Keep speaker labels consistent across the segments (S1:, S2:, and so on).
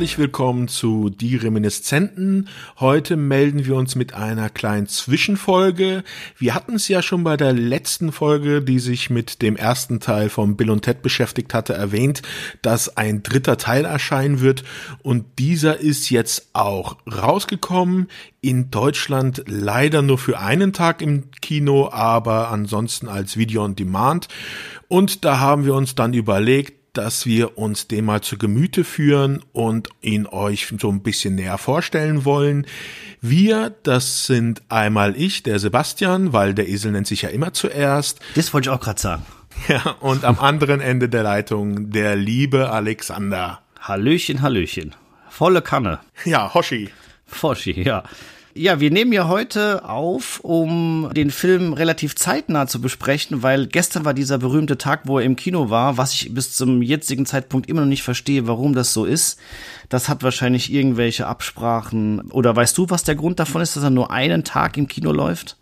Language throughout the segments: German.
S1: Herzlich willkommen zu Die Reminiszenten. Heute melden wir uns mit einer kleinen Zwischenfolge. Wir hatten es ja schon bei der letzten Folge, die sich mit dem ersten Teil von Bill und Ted beschäftigt hatte, erwähnt, dass ein dritter Teil erscheinen wird und dieser ist jetzt auch rausgekommen. In Deutschland leider nur für einen Tag im Kino, aber ansonsten als Video on Demand. Und da haben wir uns dann überlegt, dass wir uns den mal zu Gemüte führen und ihn euch so ein bisschen näher vorstellen wollen. Wir, das sind einmal ich, der Sebastian, weil der Esel nennt sich ja immer zuerst.
S2: Das wollte ich auch gerade sagen.
S1: Ja, und am anderen Ende der Leitung der liebe Alexander.
S2: Hallöchen, Hallöchen. Volle Kanne.
S1: Ja, Hoshi.
S2: Hoshi, ja. Ja, wir nehmen ja heute auf, um den Film relativ zeitnah zu besprechen, weil gestern war dieser berühmte Tag, wo er im Kino war, was ich bis zum jetzigen Zeitpunkt immer noch nicht verstehe, warum das so ist. Das hat wahrscheinlich irgendwelche Absprachen. Oder weißt du, was der Grund davon ist, dass er nur einen Tag im Kino läuft?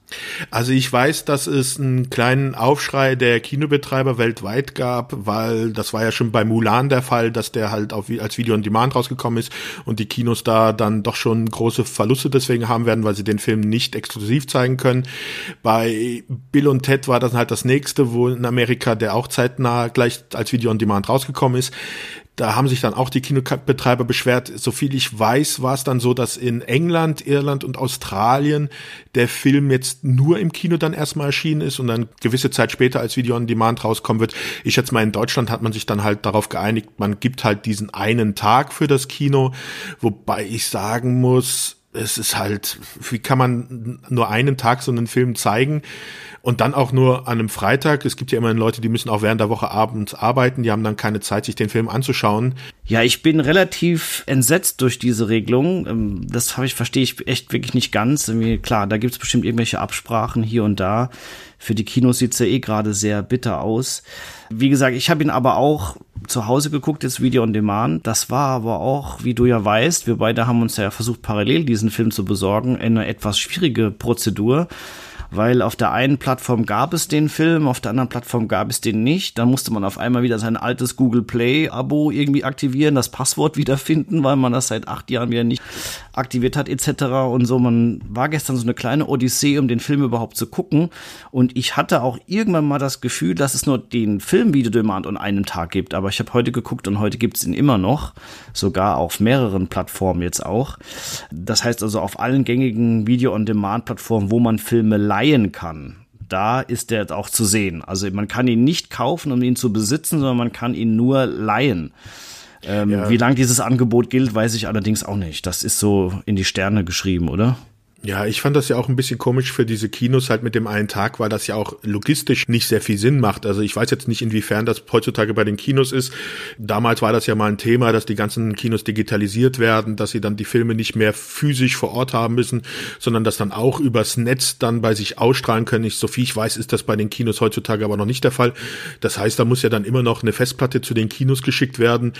S1: Also ich weiß, dass es einen kleinen Aufschrei der Kinobetreiber weltweit gab, weil das war ja schon bei Mulan der Fall, dass der halt auf, als Video on Demand rausgekommen ist und die Kinos da dann doch schon große Verluste deswegen haben werden, weil sie den Film nicht exklusiv zeigen können. Bei Bill und Ted war das halt das nächste, wo in Amerika der auch zeitnah gleich als Video on Demand rausgekommen ist. Da haben sich dann auch die Kinobetreiber beschwert. Soviel ich weiß, war es dann so, dass in England, Irland und Australien der Film jetzt nur im Kino dann erstmal erschienen ist und dann gewisse Zeit später als Video on Demand rauskommen wird. Ich schätze mal, in Deutschland hat man sich dann halt darauf geeinigt, man gibt halt diesen einen Tag für das Kino, wobei ich sagen muss, es ist halt, wie kann man nur einen Tag so einen Film zeigen? Und dann auch nur an einem Freitag. Es gibt ja immerhin Leute, die müssen auch während der Woche abends arbeiten. Die haben dann keine Zeit, sich den Film anzuschauen.
S2: Ja, ich bin relativ entsetzt durch diese Regelung. Ähm, das habe ich, verstehe ich echt wirklich nicht ganz. Klar, da gibt es bestimmt irgendwelche Absprachen hier und da. Für die Kinos sieht's ja eh gerade sehr bitter aus. Wie gesagt, ich habe ihn aber auch zu Hause geguckt, das Video on Demand. Das war aber auch, wie du ja weißt, wir beide haben uns ja versucht, parallel diesen Film zu besorgen, eine etwas schwierige Prozedur weil auf der einen Plattform gab es den Film, auf der anderen Plattform gab es den nicht. Dann musste man auf einmal wieder sein altes Google Play Abo irgendwie aktivieren, das Passwort wiederfinden, weil man das seit acht Jahren wieder nicht aktiviert hat etc. und so. Man war gestern so eine kleine Odyssee, um den Film überhaupt zu gucken. Und ich hatte auch irgendwann mal das Gefühl, dass es nur den Film Video Demand an einem Tag gibt. Aber ich habe heute geguckt und heute gibt es ihn immer noch, sogar auf mehreren Plattformen jetzt auch. Das heißt also auf allen gängigen Video on Demand Plattformen, wo man Filme live leihen kann, da ist der auch zu sehen. Also man kann ihn nicht kaufen, um ihn zu besitzen, sondern man kann ihn nur leihen. Ähm, ja. Wie lang dieses Angebot gilt, weiß ich allerdings auch nicht. Das ist so in die Sterne geschrieben, oder?
S1: Ja, ich fand das ja auch ein bisschen komisch für diese Kinos halt mit dem einen Tag, weil das ja auch logistisch nicht sehr viel Sinn macht. Also ich weiß jetzt nicht, inwiefern das heutzutage bei den Kinos ist. Damals war das ja mal ein Thema, dass die ganzen Kinos digitalisiert werden, dass sie dann die Filme nicht mehr physisch vor Ort haben müssen, sondern das dann auch übers Netz dann bei sich ausstrahlen können. Ich, so viel ich weiß, ist das bei den Kinos heutzutage aber noch nicht der Fall. Das heißt, da muss ja dann immer noch eine Festplatte zu den Kinos geschickt werden.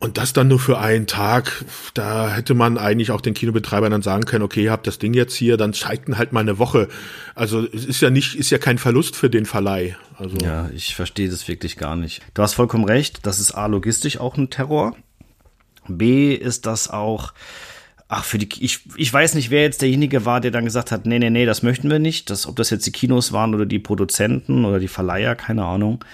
S1: Und das dann nur für einen Tag, da hätte man eigentlich auch den Kinobetreibern dann sagen können, okay, ihr habt das Ding jetzt hier, dann zeigt halt mal eine Woche. Also es ist ja nicht, ist ja kein Verlust für den Verleih. Also
S2: ja, ich verstehe das wirklich gar nicht. Du hast vollkommen recht, das ist A, logistisch auch ein Terror. B, ist das auch, ach, für die, ich, ich weiß nicht, wer jetzt derjenige war, der dann gesagt hat, nee, nee, nee, das möchten wir nicht. Das, ob das jetzt die Kinos waren oder die Produzenten oder die Verleiher, keine Ahnung.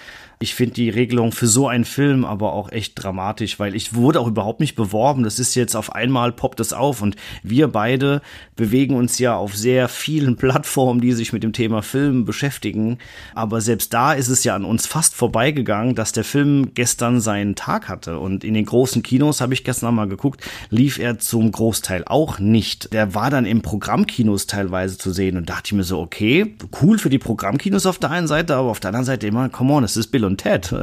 S2: Ich finde die Regelung für so einen Film aber auch echt dramatisch, weil ich wurde auch überhaupt nicht beworben. Das ist jetzt auf einmal poppt es auf und wir beide bewegen uns ja auf sehr vielen Plattformen, die sich mit dem Thema Film beschäftigen. Aber selbst da ist es ja an uns fast vorbeigegangen, dass der Film gestern seinen Tag hatte. Und in den großen Kinos habe ich gestern mal geguckt, lief er zum Großteil auch nicht. Der war dann im Programmkinos teilweise zu sehen und dachte ich mir so, okay, cool für die Programmkinos auf der einen Seite, aber auf der anderen Seite immer, come on, es ist Bill und Ted.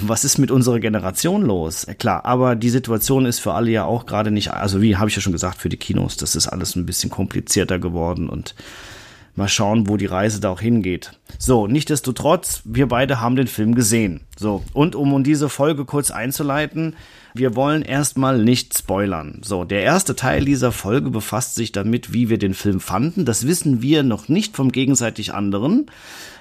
S2: Was ist mit unserer Generation los? Klar, aber die Situation ist für alle ja auch gerade nicht, also wie habe ich ja schon gesagt, für die Kinos, das ist alles ein bisschen komplizierter geworden und mal schauen, wo die Reise da auch hingeht. So, nichtdestotrotz, wir beide haben den Film gesehen. So, und um, um diese Folge kurz einzuleiten, Wir wollen erstmal nicht spoilern. So, der erste Teil dieser Folge befasst sich damit, wie wir den Film fanden. Das wissen wir noch nicht vom gegenseitig anderen.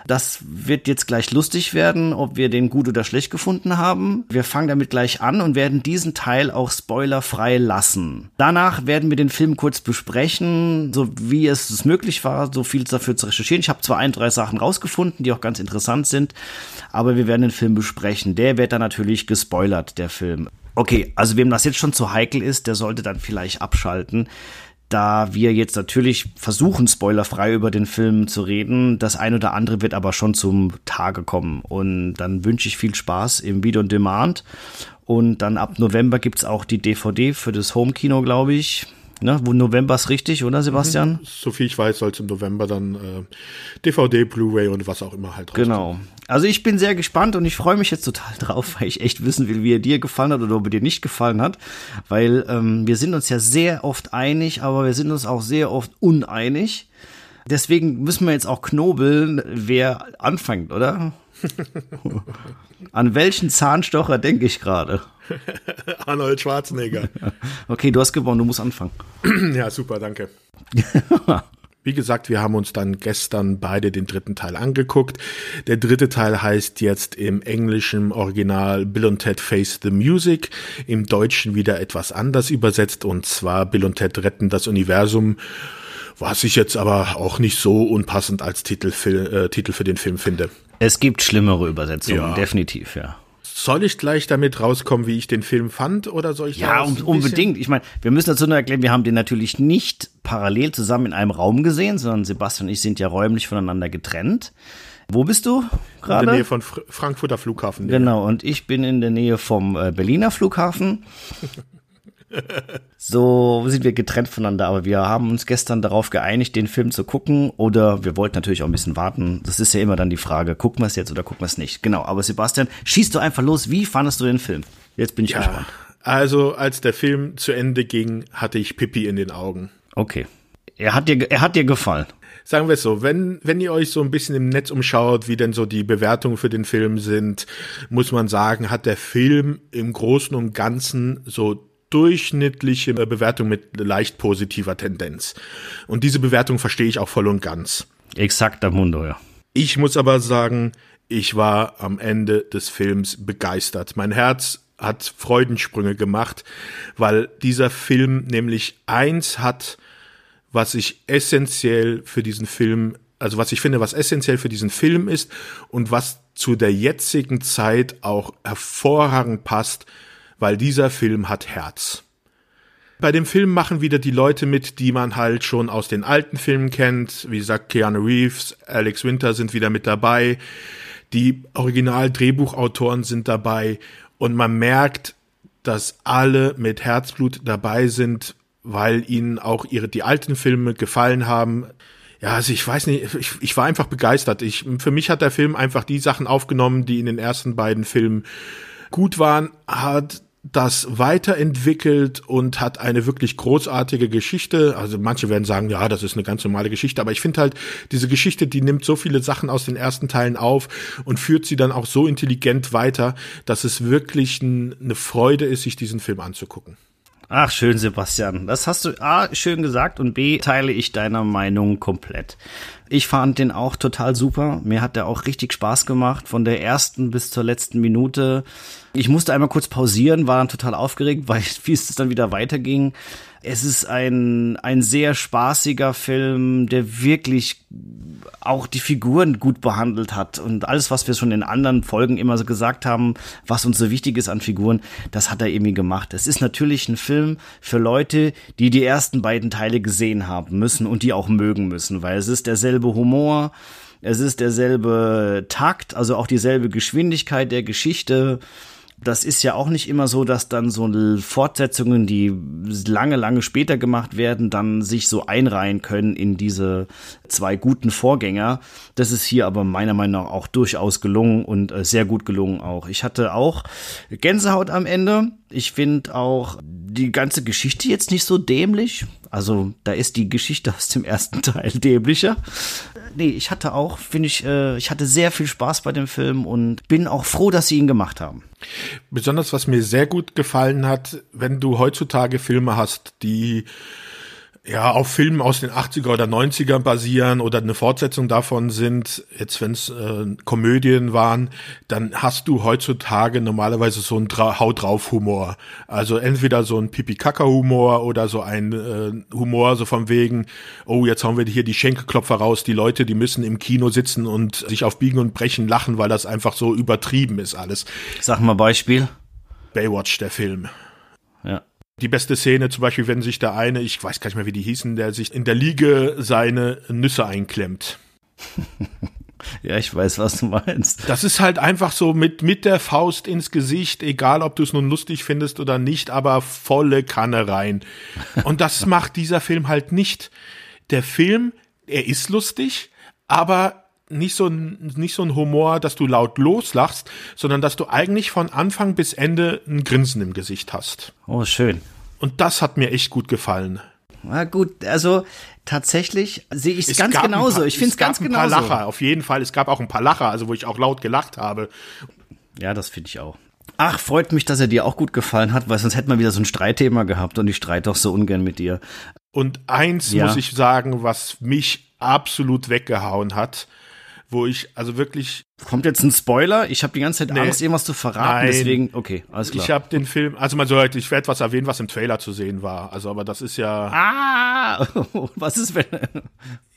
S2: Das wird jetzt gleich lustig werden, ob wir den gut oder schlecht gefunden haben. Wir fangen damit gleich an und werden diesen Teil auch spoilerfrei lassen. Danach werden wir den Film kurz besprechen, so wie es möglich war, so viel dafür zu recherchieren. Ich habe zwar ein, drei Sachen rausgefunden, die auch ganz interessant sind, aber wir werden den Film besprechen. Der wird dann natürlich gespoilert, der Film. Okay, also wem das jetzt schon zu heikel ist, der sollte dann vielleicht abschalten da wir jetzt natürlich versuchen, spoilerfrei über den Film zu reden. Das ein oder andere wird aber schon zum Tage kommen. Und dann wünsche ich viel Spaß im Video on Demand. Und dann ab November gibt's auch die DVD für das Homekino, glaube ich. Ne, wo November ist richtig, oder Sebastian? Mhm.
S1: So viel ich weiß, soll es im November dann äh, DVD, Blu-ray und was auch immer halt
S2: rauskommen. Genau. Also ich bin sehr gespannt und ich freue mich jetzt total drauf, weil ich echt wissen will, wie er dir gefallen hat oder ob er dir nicht gefallen hat. Weil ähm, wir sind uns ja sehr oft einig, aber wir sind uns auch sehr oft uneinig. Deswegen müssen wir jetzt auch knobeln, wer anfängt, oder? An welchen Zahnstocher denke ich gerade?
S1: Arnold Schwarzenegger.
S2: Okay, du hast gewonnen, du musst anfangen.
S1: ja, super, danke. Wie gesagt, wir haben uns dann gestern beide den dritten Teil angeguckt. Der dritte Teil heißt jetzt im englischen Original Bill und Ted Face the Music, im Deutschen wieder etwas anders übersetzt und zwar Bill und Ted retten das Universum, was ich jetzt aber auch nicht so unpassend als Titel für, äh, Titel für den Film finde.
S2: Es gibt schlimmere Übersetzungen, ja. definitiv, ja.
S1: Soll ich gleich damit rauskommen, wie ich den Film fand, oder soll ich
S2: Ja, um, unbedingt. Ich meine, wir müssen dazu nur erklären, wir haben den natürlich nicht parallel zusammen in einem Raum gesehen, sondern Sebastian und ich sind ja räumlich voneinander getrennt. Wo bist du gerade? In
S1: der Nähe von Fr Frankfurter Flughafen.
S2: Genau, und ich bin in der Nähe vom äh, Berliner Flughafen. so sind wir getrennt voneinander, aber wir haben uns gestern darauf geeinigt, den Film zu gucken oder wir wollten natürlich auch ein bisschen warten. Das ist ja immer dann die Frage, gucken wir es jetzt oder gucken wir es nicht. Genau, aber Sebastian, schießt du einfach los. Wie fandest du den Film? Jetzt bin ich ja, gespannt.
S1: Also, als der Film zu Ende ging, hatte ich Pippi in den Augen.
S2: Okay. Er hat dir, er hat dir gefallen
S1: sagen wir es so, wenn, wenn ihr euch so ein bisschen im Netz umschaut, wie denn so die Bewertungen für den Film sind, muss man sagen, hat der Film im Großen und Ganzen so durchschnittliche Bewertung mit leicht positiver Tendenz. Und diese Bewertung verstehe ich auch voll und ganz.
S2: Exakt am Mundo, ja.
S1: Ich muss aber sagen, ich war am Ende des Films begeistert. Mein Herz hat Freudensprünge gemacht, weil dieser Film nämlich eins hat, was ich essentiell für diesen Film, also was ich finde, was essentiell für diesen Film ist und was zu der jetzigen Zeit auch hervorragend passt, weil dieser Film hat Herz. Bei dem Film machen wieder die Leute mit, die man halt schon aus den alten Filmen kennt. Wie gesagt, Keanu Reeves, Alex Winter sind wieder mit dabei. Die Original-Drehbuchautoren sind dabei. Und man merkt, dass alle mit Herzblut dabei sind, weil ihnen auch ihre, die alten Filme gefallen haben. Ja, also ich weiß nicht, ich, ich war einfach begeistert. Ich, für mich hat der Film einfach die Sachen aufgenommen, die in den ersten beiden Filmen gut waren, hat das weiterentwickelt und hat eine wirklich großartige Geschichte. Also manche werden sagen, ja, das ist eine ganz normale Geschichte, aber ich finde halt, diese Geschichte, die nimmt so viele Sachen aus den ersten Teilen auf und führt sie dann auch so intelligent weiter, dass es wirklich ein, eine Freude ist, sich diesen Film anzugucken.
S2: Ach, schön, Sebastian. Das hast du A, schön gesagt und B, teile ich deiner Meinung komplett. Ich fand den auch total super. Mir hat der auch richtig Spaß gemacht, von der ersten bis zur letzten Minute. Ich musste einmal kurz pausieren, war dann total aufgeregt, weil wie es dann wieder weiterging. Es ist ein, ein sehr spaßiger Film, der wirklich auch die Figuren gut behandelt hat und alles, was wir schon in anderen Folgen immer so gesagt haben, was uns so wichtig ist an Figuren, das hat er irgendwie gemacht. Es ist natürlich ein Film für Leute, die die ersten beiden Teile gesehen haben müssen und die auch mögen müssen, weil es ist derselbe Humor, es ist derselbe Takt, also auch dieselbe Geschwindigkeit der Geschichte das ist ja auch nicht immer so, dass dann so Fortsetzungen, die lange, lange später gemacht werden, dann sich so einreihen können in diese zwei guten Vorgänger. Das ist hier aber meiner Meinung nach auch durchaus gelungen und äh, sehr gut gelungen auch. Ich hatte auch Gänsehaut am Ende. Ich finde auch die ganze Geschichte jetzt nicht so dämlich. Also da ist die Geschichte aus dem ersten Teil dämlicher. Nee, ich hatte auch, finde ich, äh, ich hatte sehr viel Spaß bei dem Film und bin auch froh, dass sie ihn gemacht haben.
S1: Besonders was mir sehr gut gefallen hat, wenn du heutzutage Filme hast, die ja, auf Filmen aus den 80er oder 90er basieren oder eine Fortsetzung davon sind, jetzt wenn es äh, Komödien waren, dann hast du heutzutage normalerweise so einen Dra Haut drauf Humor. Also entweder so ein Pipi-Kaka-Humor oder so ein äh, Humor so von wegen, oh, jetzt haben wir hier die Schenkelklopfer raus, die Leute, die müssen im Kino sitzen und sich auf Biegen und Brechen lachen, weil das einfach so übertrieben ist alles.
S2: Sag mal Beispiel.
S1: Baywatch, der Film. Die beste Szene zum Beispiel, wenn sich der eine, ich weiß gar nicht mehr, wie die hießen, der sich in der Liege seine Nüsse einklemmt.
S2: ja, ich weiß, was du meinst.
S1: Das ist halt einfach so mit, mit der Faust ins Gesicht, egal ob du es nun lustig findest oder nicht, aber volle Kanne rein. Und das macht dieser Film halt nicht. Der Film, er ist lustig, aber nicht so ein, nicht so ein Humor, dass du laut loslachst, sondern dass du eigentlich von Anfang bis Ende ein Grinsen im Gesicht hast.
S2: Oh, schön.
S1: Und das hat mir echt gut gefallen.
S2: Na gut, also tatsächlich sehe ich es ganz genauso.
S1: Paar,
S2: ich finde es ganz
S1: genauso.
S2: Es
S1: gab ein paar Lacher, auf jeden Fall. Es gab auch ein paar Lacher, also wo ich auch laut gelacht habe.
S2: Ja, das finde ich auch. Ach, freut mich, dass er dir auch gut gefallen hat, weil sonst hätten wir wieder so ein Streitthema gehabt und ich streite doch so ungern mit dir.
S1: Und eins ja. muss ich sagen, was mich absolut weggehauen hat, wo ich also wirklich.
S2: Kommt jetzt ein Spoiler? Ich habe die ganze Zeit nee, Angst, irgendwas zu verraten,
S1: nein,
S2: deswegen, okay, alles klar.
S1: Ich habe den Film, also man soll, ich werde was erwähnen, was im Trailer zu sehen war. Also, aber das ist ja.
S2: Ah, was ist wenn?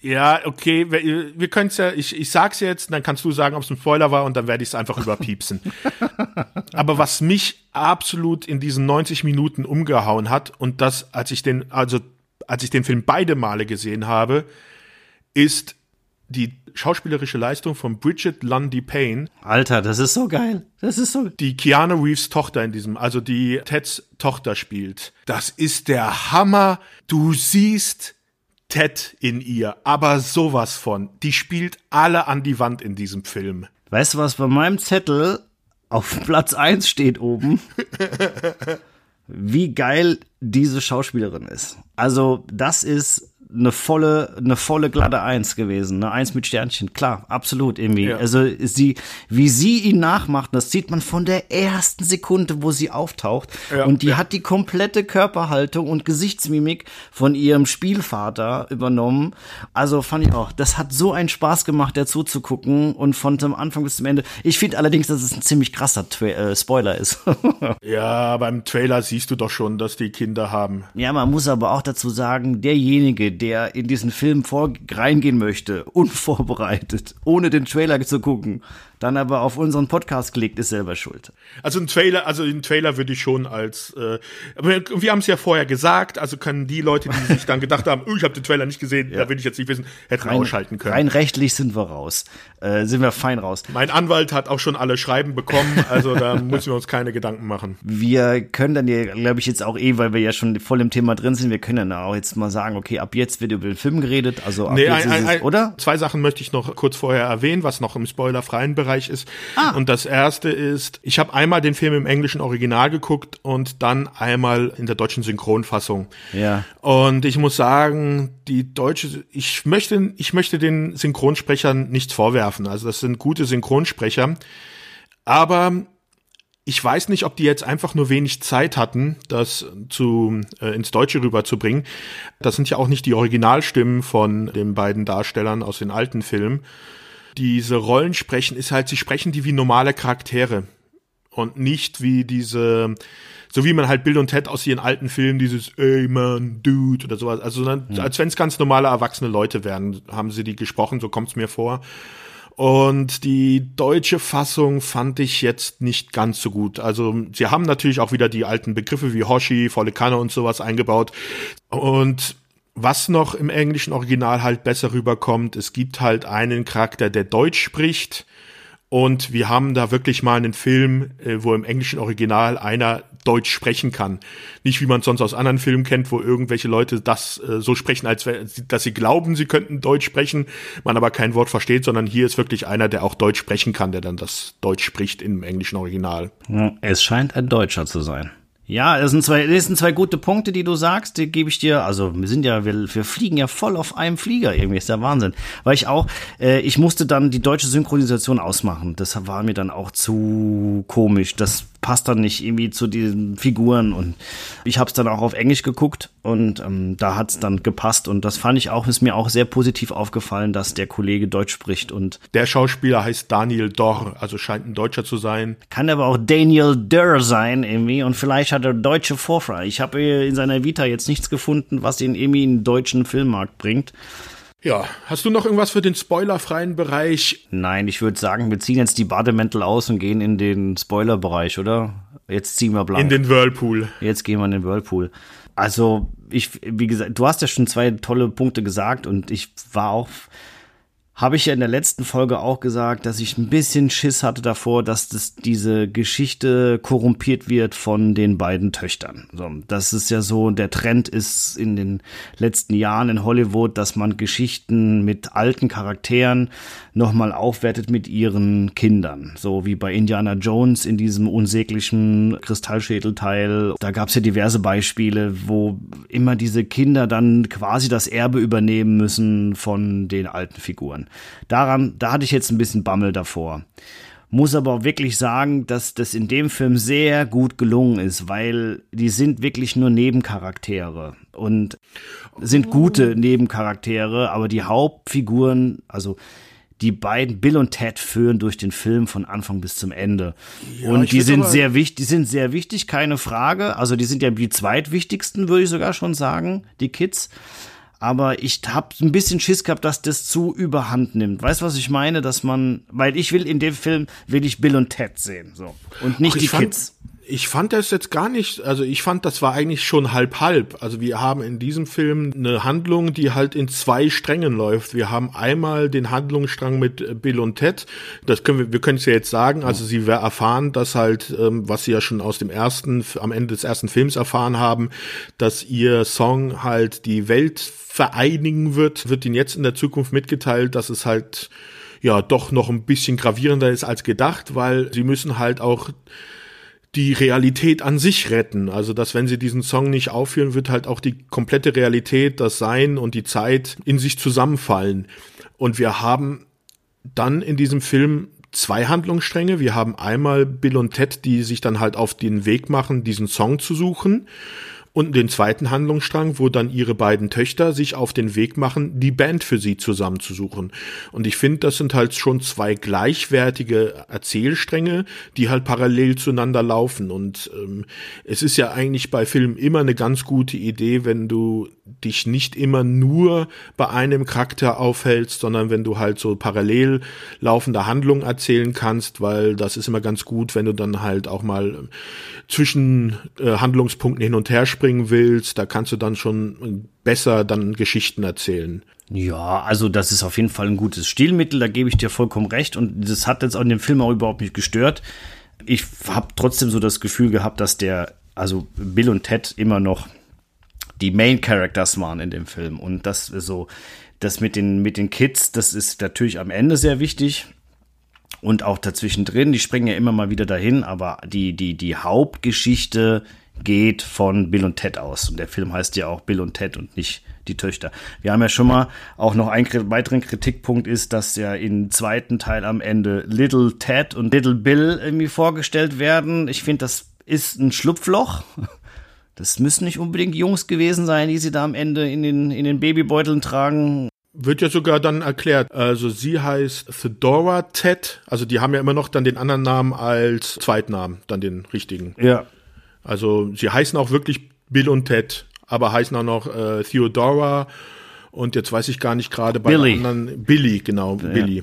S1: Ja, okay, wir, wir können es ja, ich, ich sag's jetzt, dann kannst du sagen, ob es ein Spoiler war und dann werde ich es einfach überpiepsen. aber was mich absolut in diesen 90 Minuten umgehauen hat und das, als ich den, also als ich den Film beide Male gesehen habe, ist die schauspielerische Leistung von Bridget Lundy Payne.
S2: Alter, das ist so geil. Das ist so.
S1: Die Keanu Reeves Tochter in diesem, also die Teds Tochter spielt. Das ist der Hammer. Du siehst Ted in ihr, aber sowas von. Die spielt alle an die Wand in diesem Film.
S2: Weißt du, was bei meinem Zettel auf Platz 1 steht oben? Wie geil diese Schauspielerin ist. Also, das ist eine volle, eine volle glatte Eins gewesen, eine Eins mit Sternchen, klar, absolut irgendwie. Ja. Also sie, wie sie ihn nachmacht, das sieht man von der ersten Sekunde, wo sie auftaucht. Ja. Und die ja. hat die komplette Körperhaltung und Gesichtsmimik von ihrem Spielvater übernommen. Also fand ich auch, das hat so einen Spaß gemacht, dazu zu gucken und von dem Anfang bis zum Ende. Ich finde allerdings, dass es ein ziemlich krasser Tra äh, Spoiler ist.
S1: ja, beim Trailer siehst du doch schon, dass die Kinder haben.
S2: Ja, man muss aber auch dazu sagen, derjenige, der in diesen Film vor reingehen möchte, unvorbereitet, ohne den Trailer zu gucken, dann aber auf unseren Podcast klickt, ist selber schuld.
S1: Also ein Trailer, also den Trailer würde ich schon als, äh, aber wir haben es ja vorher gesagt, also können die Leute, die sich dann gedacht haben, oh, ich habe den Trailer nicht gesehen, ja. da will ich jetzt nicht wissen, hätten rein, ausschalten können.
S2: Rein rechtlich sind wir raus, äh, sind wir fein raus.
S1: Mein Anwalt hat auch schon alle Schreiben bekommen, also da müssen wir uns keine Gedanken machen.
S2: Wir können dann ja, glaube ich, jetzt auch eh, weil wir ja schon voll im Thema drin sind, wir können dann auch jetzt mal sagen, okay, ab jetzt wird über den Film geredet, also ab
S1: nee,
S2: jetzt
S1: ein,
S2: ist es,
S1: ein,
S2: oder?
S1: Zwei Sachen möchte ich noch kurz vorher erwähnen, was noch im spoilerfreien Bereich ist. Ah. Und das erste ist, ich habe einmal den Film im englischen Original geguckt und dann einmal in der deutschen Synchronfassung.
S2: Ja.
S1: Und ich muss sagen, die deutsche, ich möchte, ich möchte den Synchronsprechern nichts vorwerfen. Also das sind gute Synchronsprecher. Aber ich weiß nicht, ob die jetzt einfach nur wenig Zeit hatten, das zu äh, ins Deutsche rüberzubringen. Das sind ja auch nicht die Originalstimmen von den beiden Darstellern aus den alten Filmen. Diese Rollen sprechen ist halt, sie sprechen die wie normale Charaktere und nicht wie diese, so wie man halt Bill und Ted aus ihren alten Filmen, dieses Ey man, Dude oder sowas, also ja. als wenn es ganz normale erwachsene Leute wären, haben sie die gesprochen, so kommt's mir vor. Und die deutsche Fassung fand ich jetzt nicht ganz so gut. Also sie haben natürlich auch wieder die alten Begriffe wie Hoshi, volle Kanne und sowas eingebaut. Und was noch im englischen Original halt besser rüberkommt, es gibt halt einen Charakter, der Deutsch spricht. Und wir haben da wirklich mal einen Film, äh, wo im englischen Original einer Deutsch sprechen kann. Nicht wie man es sonst aus anderen Filmen kennt, wo irgendwelche Leute das äh, so sprechen, als dass sie glauben, sie könnten Deutsch sprechen, man aber kein Wort versteht, sondern hier ist wirklich einer, der auch Deutsch sprechen kann, der dann das Deutsch spricht im englischen Original.
S2: Es scheint ein Deutscher zu sein. Ja, das sind zwei, das sind zwei gute Punkte, die du sagst, die gebe ich dir. Also wir sind ja, wir, wir fliegen ja voll auf einem Flieger. Irgendwie ist der Wahnsinn. Weil ich auch, äh, ich musste dann die deutsche Synchronisation ausmachen. Das war mir dann auch zu komisch. Das passt dann nicht irgendwie zu diesen Figuren und ich habe es dann auch auf Englisch geguckt und ähm, da hat es dann gepasst und das fand ich auch, ist mir auch sehr positiv aufgefallen, dass der Kollege Deutsch spricht und
S1: der Schauspieler heißt Daniel Dorr, also scheint ein Deutscher zu sein.
S2: Kann aber auch Daniel Dörr sein irgendwie und vielleicht hat er deutsche Vorfreude. Ich habe in seiner Vita jetzt nichts gefunden, was ihn irgendwie in den deutschen Filmmarkt bringt.
S1: Ja, hast du noch irgendwas für den spoilerfreien Bereich?
S2: Nein, ich würde sagen, wir ziehen jetzt die Bademäntel aus und gehen in den Spoilerbereich, oder? Jetzt ziehen wir blank.
S1: In den Whirlpool.
S2: Jetzt gehen wir in den Whirlpool. Also, ich, wie gesagt, du hast ja schon zwei tolle Punkte gesagt und ich war auch habe ich ja in der letzten Folge auch gesagt, dass ich ein bisschen Schiss hatte davor, dass das, diese Geschichte korrumpiert wird von den beiden Töchtern. So, das ist ja so, der Trend ist in den letzten Jahren in Hollywood, dass man Geschichten mit alten Charakteren nochmal aufwertet mit ihren Kindern. So wie bei Indiana Jones in diesem unsäglichen Kristallschädelteil. Da gab es ja diverse Beispiele, wo immer diese Kinder dann quasi das Erbe übernehmen müssen von den alten Figuren. Daran, da hatte ich jetzt ein bisschen Bammel davor. Muss aber auch wirklich sagen, dass das in dem Film sehr gut gelungen ist, weil die sind wirklich nur Nebencharaktere und sind gute Nebencharaktere, aber die Hauptfiguren, also die beiden Bill und Ted führen durch den Film von Anfang bis zum Ende. Ja, und die sind sehr wichtig, die sind sehr wichtig, keine Frage. Also die sind ja die zweitwichtigsten, würde ich sogar schon sagen, die Kids aber ich habe ein bisschen Schiss gehabt, dass das zu überhand nimmt. Weißt du, was ich meine? Dass man, weil ich will in dem Film, will ich Bill und Ted sehen, so. Und nicht Ach, die
S1: fand,
S2: Kids.
S1: Ich fand das jetzt gar nicht, also ich fand, das war eigentlich schon halb halb. Also wir haben in diesem Film eine Handlung, die halt in zwei Strängen läuft. Wir haben einmal den Handlungsstrang mit Bill und Ted. Das können wir, wir können es ja jetzt sagen. Also sie erfahren, dass halt, ähm, was sie ja schon aus dem ersten, am Ende des ersten Films erfahren haben, dass ihr Song halt die Welt vereinigen wird, wird ihnen jetzt in der Zukunft mitgeteilt, dass es halt ja doch noch ein bisschen gravierender ist als gedacht, weil sie müssen halt auch die Realität an sich retten. Also, dass wenn sie diesen Song nicht aufführen, wird halt auch die komplette Realität, das Sein und die Zeit in sich zusammenfallen. Und wir haben dann in diesem Film zwei Handlungsstränge. Wir haben einmal Bill und Ted, die sich dann halt auf den Weg machen, diesen Song zu suchen und den zweiten Handlungsstrang, wo dann ihre beiden Töchter sich auf den Weg machen, die Band für sie zusammenzusuchen. Und ich finde, das sind halt schon zwei gleichwertige Erzählstränge, die halt parallel zueinander laufen. Und ähm, es ist ja eigentlich bei Filmen immer eine ganz gute Idee, wenn du dich nicht immer nur bei einem Charakter aufhältst, sondern wenn du halt so parallel laufende Handlungen erzählen kannst, weil das ist immer ganz gut, wenn du dann halt auch mal zwischen äh, Handlungspunkten hin und her springen willst, da kannst du dann schon besser dann Geschichten erzählen.
S2: Ja, also das ist auf jeden Fall ein gutes Stilmittel, da gebe ich dir vollkommen recht und das hat jetzt in dem Film auch überhaupt nicht gestört. Ich habe trotzdem so das Gefühl gehabt, dass der, also Bill und Ted immer noch die Main Characters waren in dem Film und das so, das mit den, mit den Kids, das ist natürlich am Ende sehr wichtig und auch dazwischen drin, die springen ja immer mal wieder dahin, aber die, die, die Hauptgeschichte geht von Bill und Ted aus. Und der Film heißt ja auch Bill und Ted und nicht die Töchter. Wir haben ja schon mal auch noch einen weiteren Kritikpunkt ist, dass ja im zweiten Teil am Ende Little Ted und Little Bill irgendwie vorgestellt werden. Ich finde, das ist ein Schlupfloch. Das müssen nicht unbedingt Jungs gewesen sein, die sie da am Ende in den, in den Babybeuteln tragen.
S1: Wird ja sogar dann erklärt. Also sie heißt Fedora Ted. Also die haben ja immer noch dann den anderen Namen als Zweitnamen, dann den richtigen.
S2: Ja.
S1: Also sie heißen auch wirklich Bill und Ted, aber heißen auch noch äh, Theodora und jetzt weiß ich gar nicht gerade bei
S2: Billy.
S1: anderen Billy, genau, ja. Billy.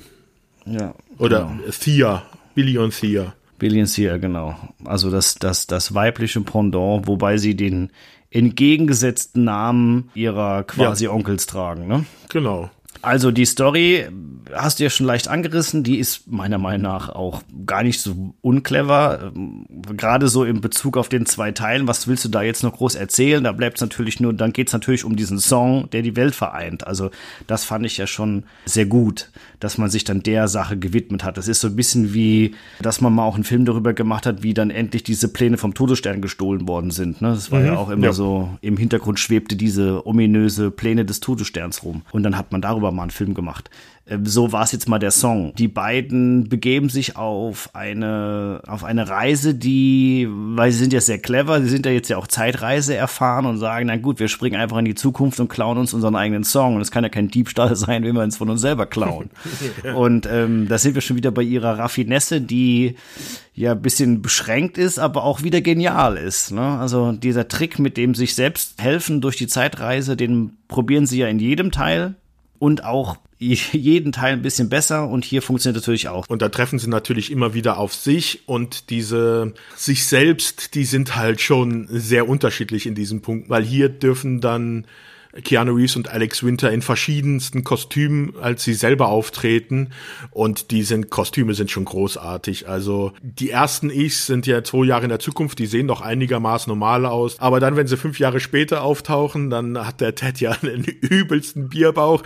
S2: Ja.
S1: Oder genau. Thea, Billy und Thea.
S2: Billy und Thea, genau. Also das, das, das weibliche Pendant, wobei sie den entgegengesetzten Namen ihrer quasi ja. Onkels tragen, ne?
S1: Genau.
S2: Also die Story hast du ja schon leicht angerissen, die ist meiner Meinung nach auch gar nicht so unclever. Ähm, gerade so in Bezug auf den zwei Teilen, was willst du da jetzt noch groß erzählen? Da bleibt es natürlich nur, dann geht es natürlich um diesen Song, der die Welt vereint. Also das fand ich ja schon sehr gut, dass man sich dann der Sache gewidmet hat. Das ist so ein bisschen wie, dass man mal auch einen Film darüber gemacht hat, wie dann endlich diese Pläne vom Todesstern gestohlen worden sind. Ne? Das war mhm, ja auch immer ja. so, im Hintergrund schwebte diese ominöse Pläne des Todessterns rum. Und dann hat man darüber mal einen Film gemacht. Ähm, so war es jetzt mal der Song. Die beiden begeben sich auf eine, auf eine Reise, die, weil sie sind ja sehr clever, sie sind ja jetzt ja auch Zeitreise erfahren und sagen, na gut, wir springen einfach in die Zukunft und klauen uns unseren eigenen Song. Und es kann ja kein Diebstahl sein, wenn wir uns von uns selber klauen. Und ähm, da sind wir schon wieder bei ihrer Raffinesse, die ja ein bisschen beschränkt ist, aber auch wieder genial ist. Ne? Also dieser Trick mit dem sich selbst helfen durch die Zeitreise, den probieren sie ja in jedem Teil und auch jeden Teil ein bisschen besser und hier funktioniert natürlich auch.
S1: Und da treffen sie natürlich immer wieder auf sich und diese sich selbst, die sind halt schon sehr unterschiedlich in diesem Punkt, weil hier dürfen dann Keanu Reeves und Alex Winter in verschiedensten Kostümen, als sie selber auftreten. Und die sind, Kostüme sind schon großartig. Also die ersten Ichs sind ja zwei Jahre in der Zukunft, die sehen doch einigermaßen normal aus. Aber dann, wenn sie fünf Jahre später auftauchen, dann hat der Ted ja einen übelsten Bierbauch.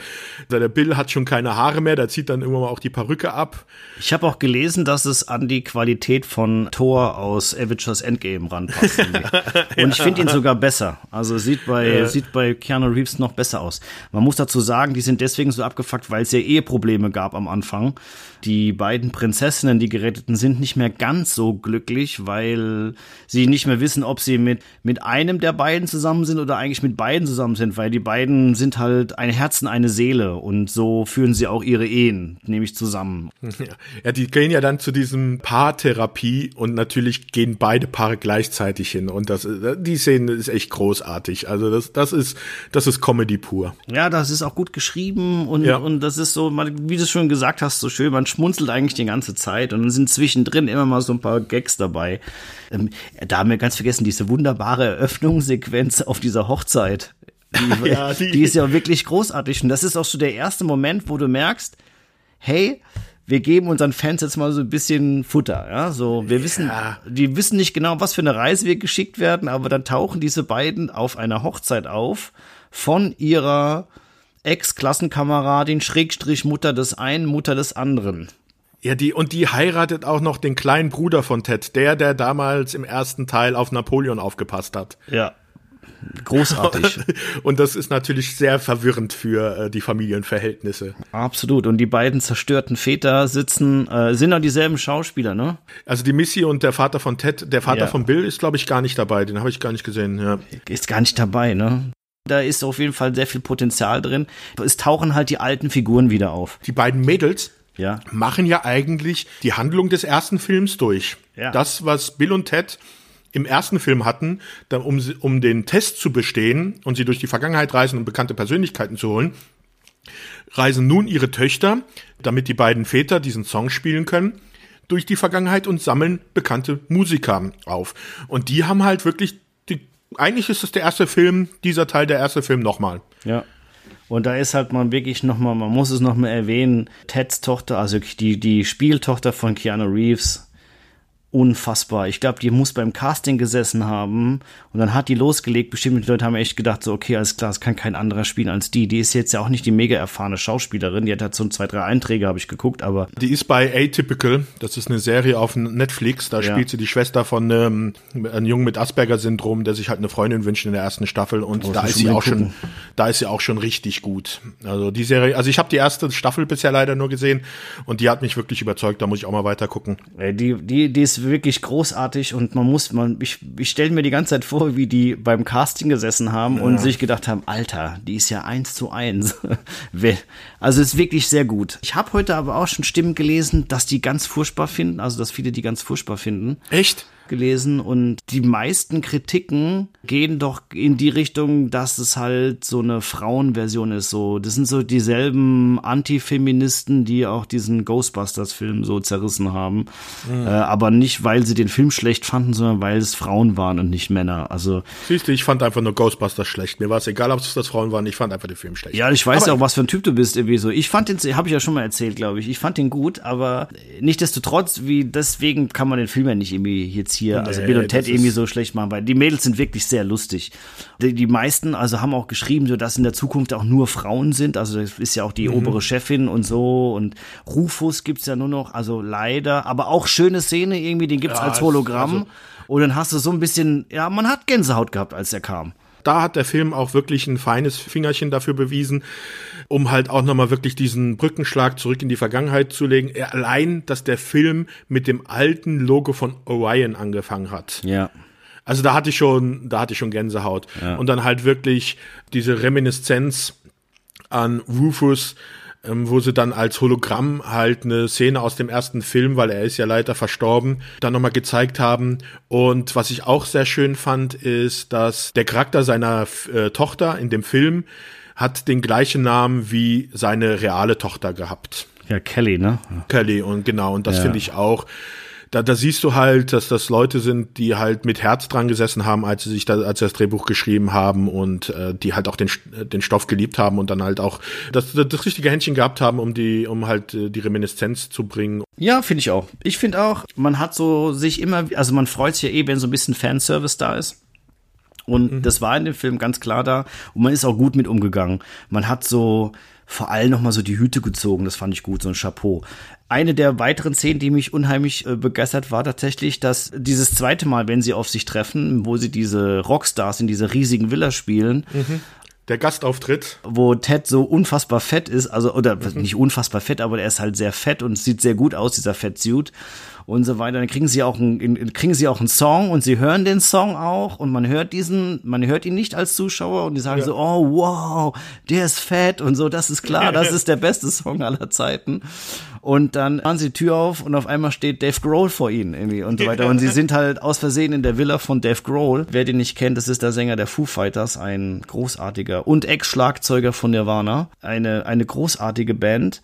S1: Der Bill hat schon keine Haare mehr, der zieht dann immer mal auch die Perücke ab.
S2: Ich habe auch gelesen, dass es an die Qualität von Thor aus Avengers Endgame ranpasst. Und ich finde ihn sogar besser. Also sieht bei, ja. sieht bei Keanu Reeves Reeves noch besser aus. Man muss dazu sagen, die sind deswegen so abgefuckt, weil es ja Eheprobleme gab am Anfang. Die beiden Prinzessinnen, die geretteten, sind nicht mehr ganz so glücklich, weil sie nicht mehr wissen, ob sie mit, mit einem der beiden zusammen sind oder eigentlich mit beiden zusammen sind, weil die beiden sind halt ein Herz und eine Seele und so führen sie auch ihre Ehen, nämlich zusammen.
S1: Ja, die gehen ja dann zu diesem Paartherapie und natürlich gehen beide Paare gleichzeitig hin und das, die Szene ist echt großartig. Also das, das ist, das ist Comedy pur.
S2: Ja, das ist auch gut geschrieben und, ja. und das ist so, wie du schon gesagt hast, so schön, man schmunzelt eigentlich die ganze Zeit und dann sind zwischendrin immer mal so ein paar Gags dabei. Ähm, da haben wir ganz vergessen, diese wunderbare Eröffnungssequenz auf dieser Hochzeit. Die, ja, die, die ist ja wirklich großartig. Und das ist auch so der erste Moment, wo du merkst, hey, wir geben unseren Fans jetzt mal so ein bisschen Futter, ja, so, wir wissen, ja. die wissen nicht genau, was für eine Reise wir geschickt werden, aber dann tauchen diese beiden auf einer Hochzeit auf von ihrer Ex-Klassenkameradin, Schrägstrich Mutter des einen, Mutter des anderen.
S1: Ja, die, und die heiratet auch noch den kleinen Bruder von Ted, der, der damals im ersten Teil auf Napoleon aufgepasst hat.
S2: Ja. Großartig.
S1: und das ist natürlich sehr verwirrend für äh, die Familienverhältnisse.
S2: Absolut. Und die beiden zerstörten Väter sitzen, äh, sind auch dieselben Schauspieler, ne?
S1: Also die Missy und der Vater von Ted, der Vater ja. von Bill ist, glaube ich, gar nicht dabei. Den habe ich gar nicht gesehen. Ja.
S2: Ist gar nicht dabei, ne? Da ist auf jeden Fall sehr viel Potenzial drin. Es tauchen halt die alten Figuren wieder auf.
S1: Die beiden Mädels ja. machen ja eigentlich die Handlung des ersten Films durch. Ja. Das, was Bill und Ted im ersten Film hatten, dann, um, um den Test zu bestehen und sie durch die Vergangenheit reisen und bekannte Persönlichkeiten zu holen, reisen nun ihre Töchter, damit die beiden Väter diesen Song spielen können, durch die Vergangenheit und sammeln bekannte Musiker auf. Und die haben halt wirklich eigentlich ist es der erste Film, dieser Teil der erste Film nochmal.
S2: Ja. Und da ist halt man wirklich nochmal, man muss es nochmal erwähnen, Teds Tochter, also die, die Spieltochter von Keanu Reeves, unfassbar. Ich glaube, die muss beim Casting gesessen haben und dann hat die losgelegt. Bestimmt die Leute haben echt gedacht, so, okay, alles klar, es kann kein anderer spielen als die. Die ist jetzt ja auch nicht die mega erfahrene Schauspielerin. Die hat halt so zwei, drei Einträge, habe ich geguckt, aber.
S1: Die ist bei Atypical. Das ist eine Serie auf Netflix. Da ja. spielt sie die Schwester von ähm, einem Jungen mit Asperger-Syndrom, der sich halt eine Freundin wünscht in der ersten Staffel. Und oh, da ist sie auch schon, da ist sie auch schon richtig gut. Also die Serie, also ich habe die erste Staffel bisher leider nur gesehen und die hat mich wirklich überzeugt. Da muss ich auch mal weiter gucken.
S2: Die, die, die ist wirklich großartig und man muss, man, ich, ich stelle mir die ganze Zeit vor, wie die beim Casting gesessen haben ja. und sich gedacht haben, Alter, die ist ja eins zu eins. also ist wirklich sehr gut. Ich habe heute aber auch schon Stimmen gelesen, dass die ganz furchtbar finden, also dass viele die ganz furchtbar finden.
S1: Echt?
S2: Nachgelesen und die meisten Kritiken gehen doch in die Richtung, dass es halt so eine Frauenversion ist. So, das sind so dieselben Antifeministen, die auch diesen Ghostbusters-Film so zerrissen haben. Mhm. Äh, aber nicht, weil sie den Film schlecht fanden, sondern weil es Frauen waren und nicht Männer. Also
S1: siehst du, ich fand einfach nur Ghostbusters schlecht. Mir war es egal, ob es das Frauen waren. Ich fand einfach den Film schlecht.
S2: Ja, ich weiß aber ja auch, was für ein Typ du bist irgendwie so. Ich fand den, habe ich ja schon mal erzählt, glaube ich. Ich fand den gut, aber nichtdestotrotz, wie deswegen kann man den Film ja nicht irgendwie jetzt hier, also nee, also Bill und Ted irgendwie so schlecht machen, weil die Mädels sind wirklich sehr lustig. Die, die meisten, also haben auch geschrieben, so dass in der Zukunft auch nur Frauen sind. Also das ist ja auch die mhm. obere Chefin und so und Rufus gibt's ja nur noch, also leider, aber auch schöne Szene irgendwie, den gibt's ja, als Hologramm. Also und dann hast du so ein bisschen, ja, man hat Gänsehaut gehabt, als er kam.
S1: Da hat der Film auch wirklich ein feines Fingerchen dafür bewiesen, um halt auch nochmal wirklich diesen Brückenschlag zurück in die Vergangenheit zu legen. Allein, dass der Film mit dem alten Logo von Orion angefangen hat.
S2: Ja.
S1: Also da hatte ich schon, da hatte ich schon Gänsehaut. Ja. Und dann halt wirklich diese Reminiszenz an Rufus, ähm, wo sie dann als Hologramm halt eine Szene aus dem ersten Film, weil er ist ja leider verstorben, dann nochmal gezeigt haben. Und was ich auch sehr schön fand, ist, dass der Charakter seiner äh, Tochter in dem Film hat den gleichen Namen wie seine reale Tochter gehabt.
S2: Ja, Kelly, ne?
S1: Kelly, und genau, und das ja. finde ich auch da, da siehst du halt, dass das Leute sind, die halt mit Herz dran gesessen haben, als sie sich da, als sie das Drehbuch geschrieben haben und äh, die halt auch den, den Stoff geliebt haben und dann halt auch das, das richtige Händchen gehabt haben, um die, um halt äh, die Reminiszenz zu bringen.
S2: Ja, finde ich auch. Ich finde auch, man hat so sich immer, also man freut sich ja eh, wenn so ein bisschen Fanservice da ist. Und mhm. das war in dem Film ganz klar da. Und man ist auch gut mit umgegangen. Man hat so vor allem noch mal so die Hüte gezogen. Das fand ich gut, so ein Chapeau. Eine der weiteren Szenen, die mich unheimlich äh, begeistert war, tatsächlich, dass dieses zweite Mal, wenn sie auf sich treffen, wo sie diese Rockstars in dieser riesigen Villa spielen,
S1: mhm. Der Gastauftritt.
S2: Wo Ted so unfassbar fett ist, also, oder mhm. nicht unfassbar fett, aber er ist halt sehr fett und sieht sehr gut aus, dieser Fettsuit und so weiter. Dann kriegen sie auch einen, kriegen sie auch einen Song und sie hören den Song auch und man hört diesen, man hört ihn nicht als Zuschauer und die sagen ja. so, oh wow, der ist fett und so, das ist klar, das ist der beste Song aller Zeiten. Und dann machen sie die Tür auf und auf einmal steht Dave Grohl vor ihnen irgendwie und so weiter. Und sie sind halt aus Versehen in der Villa von Dave Grohl. Wer den nicht kennt, das ist der Sänger der Foo Fighters, ein großartiger und Ex-Schlagzeuger von Nirvana. Eine, eine großartige Band.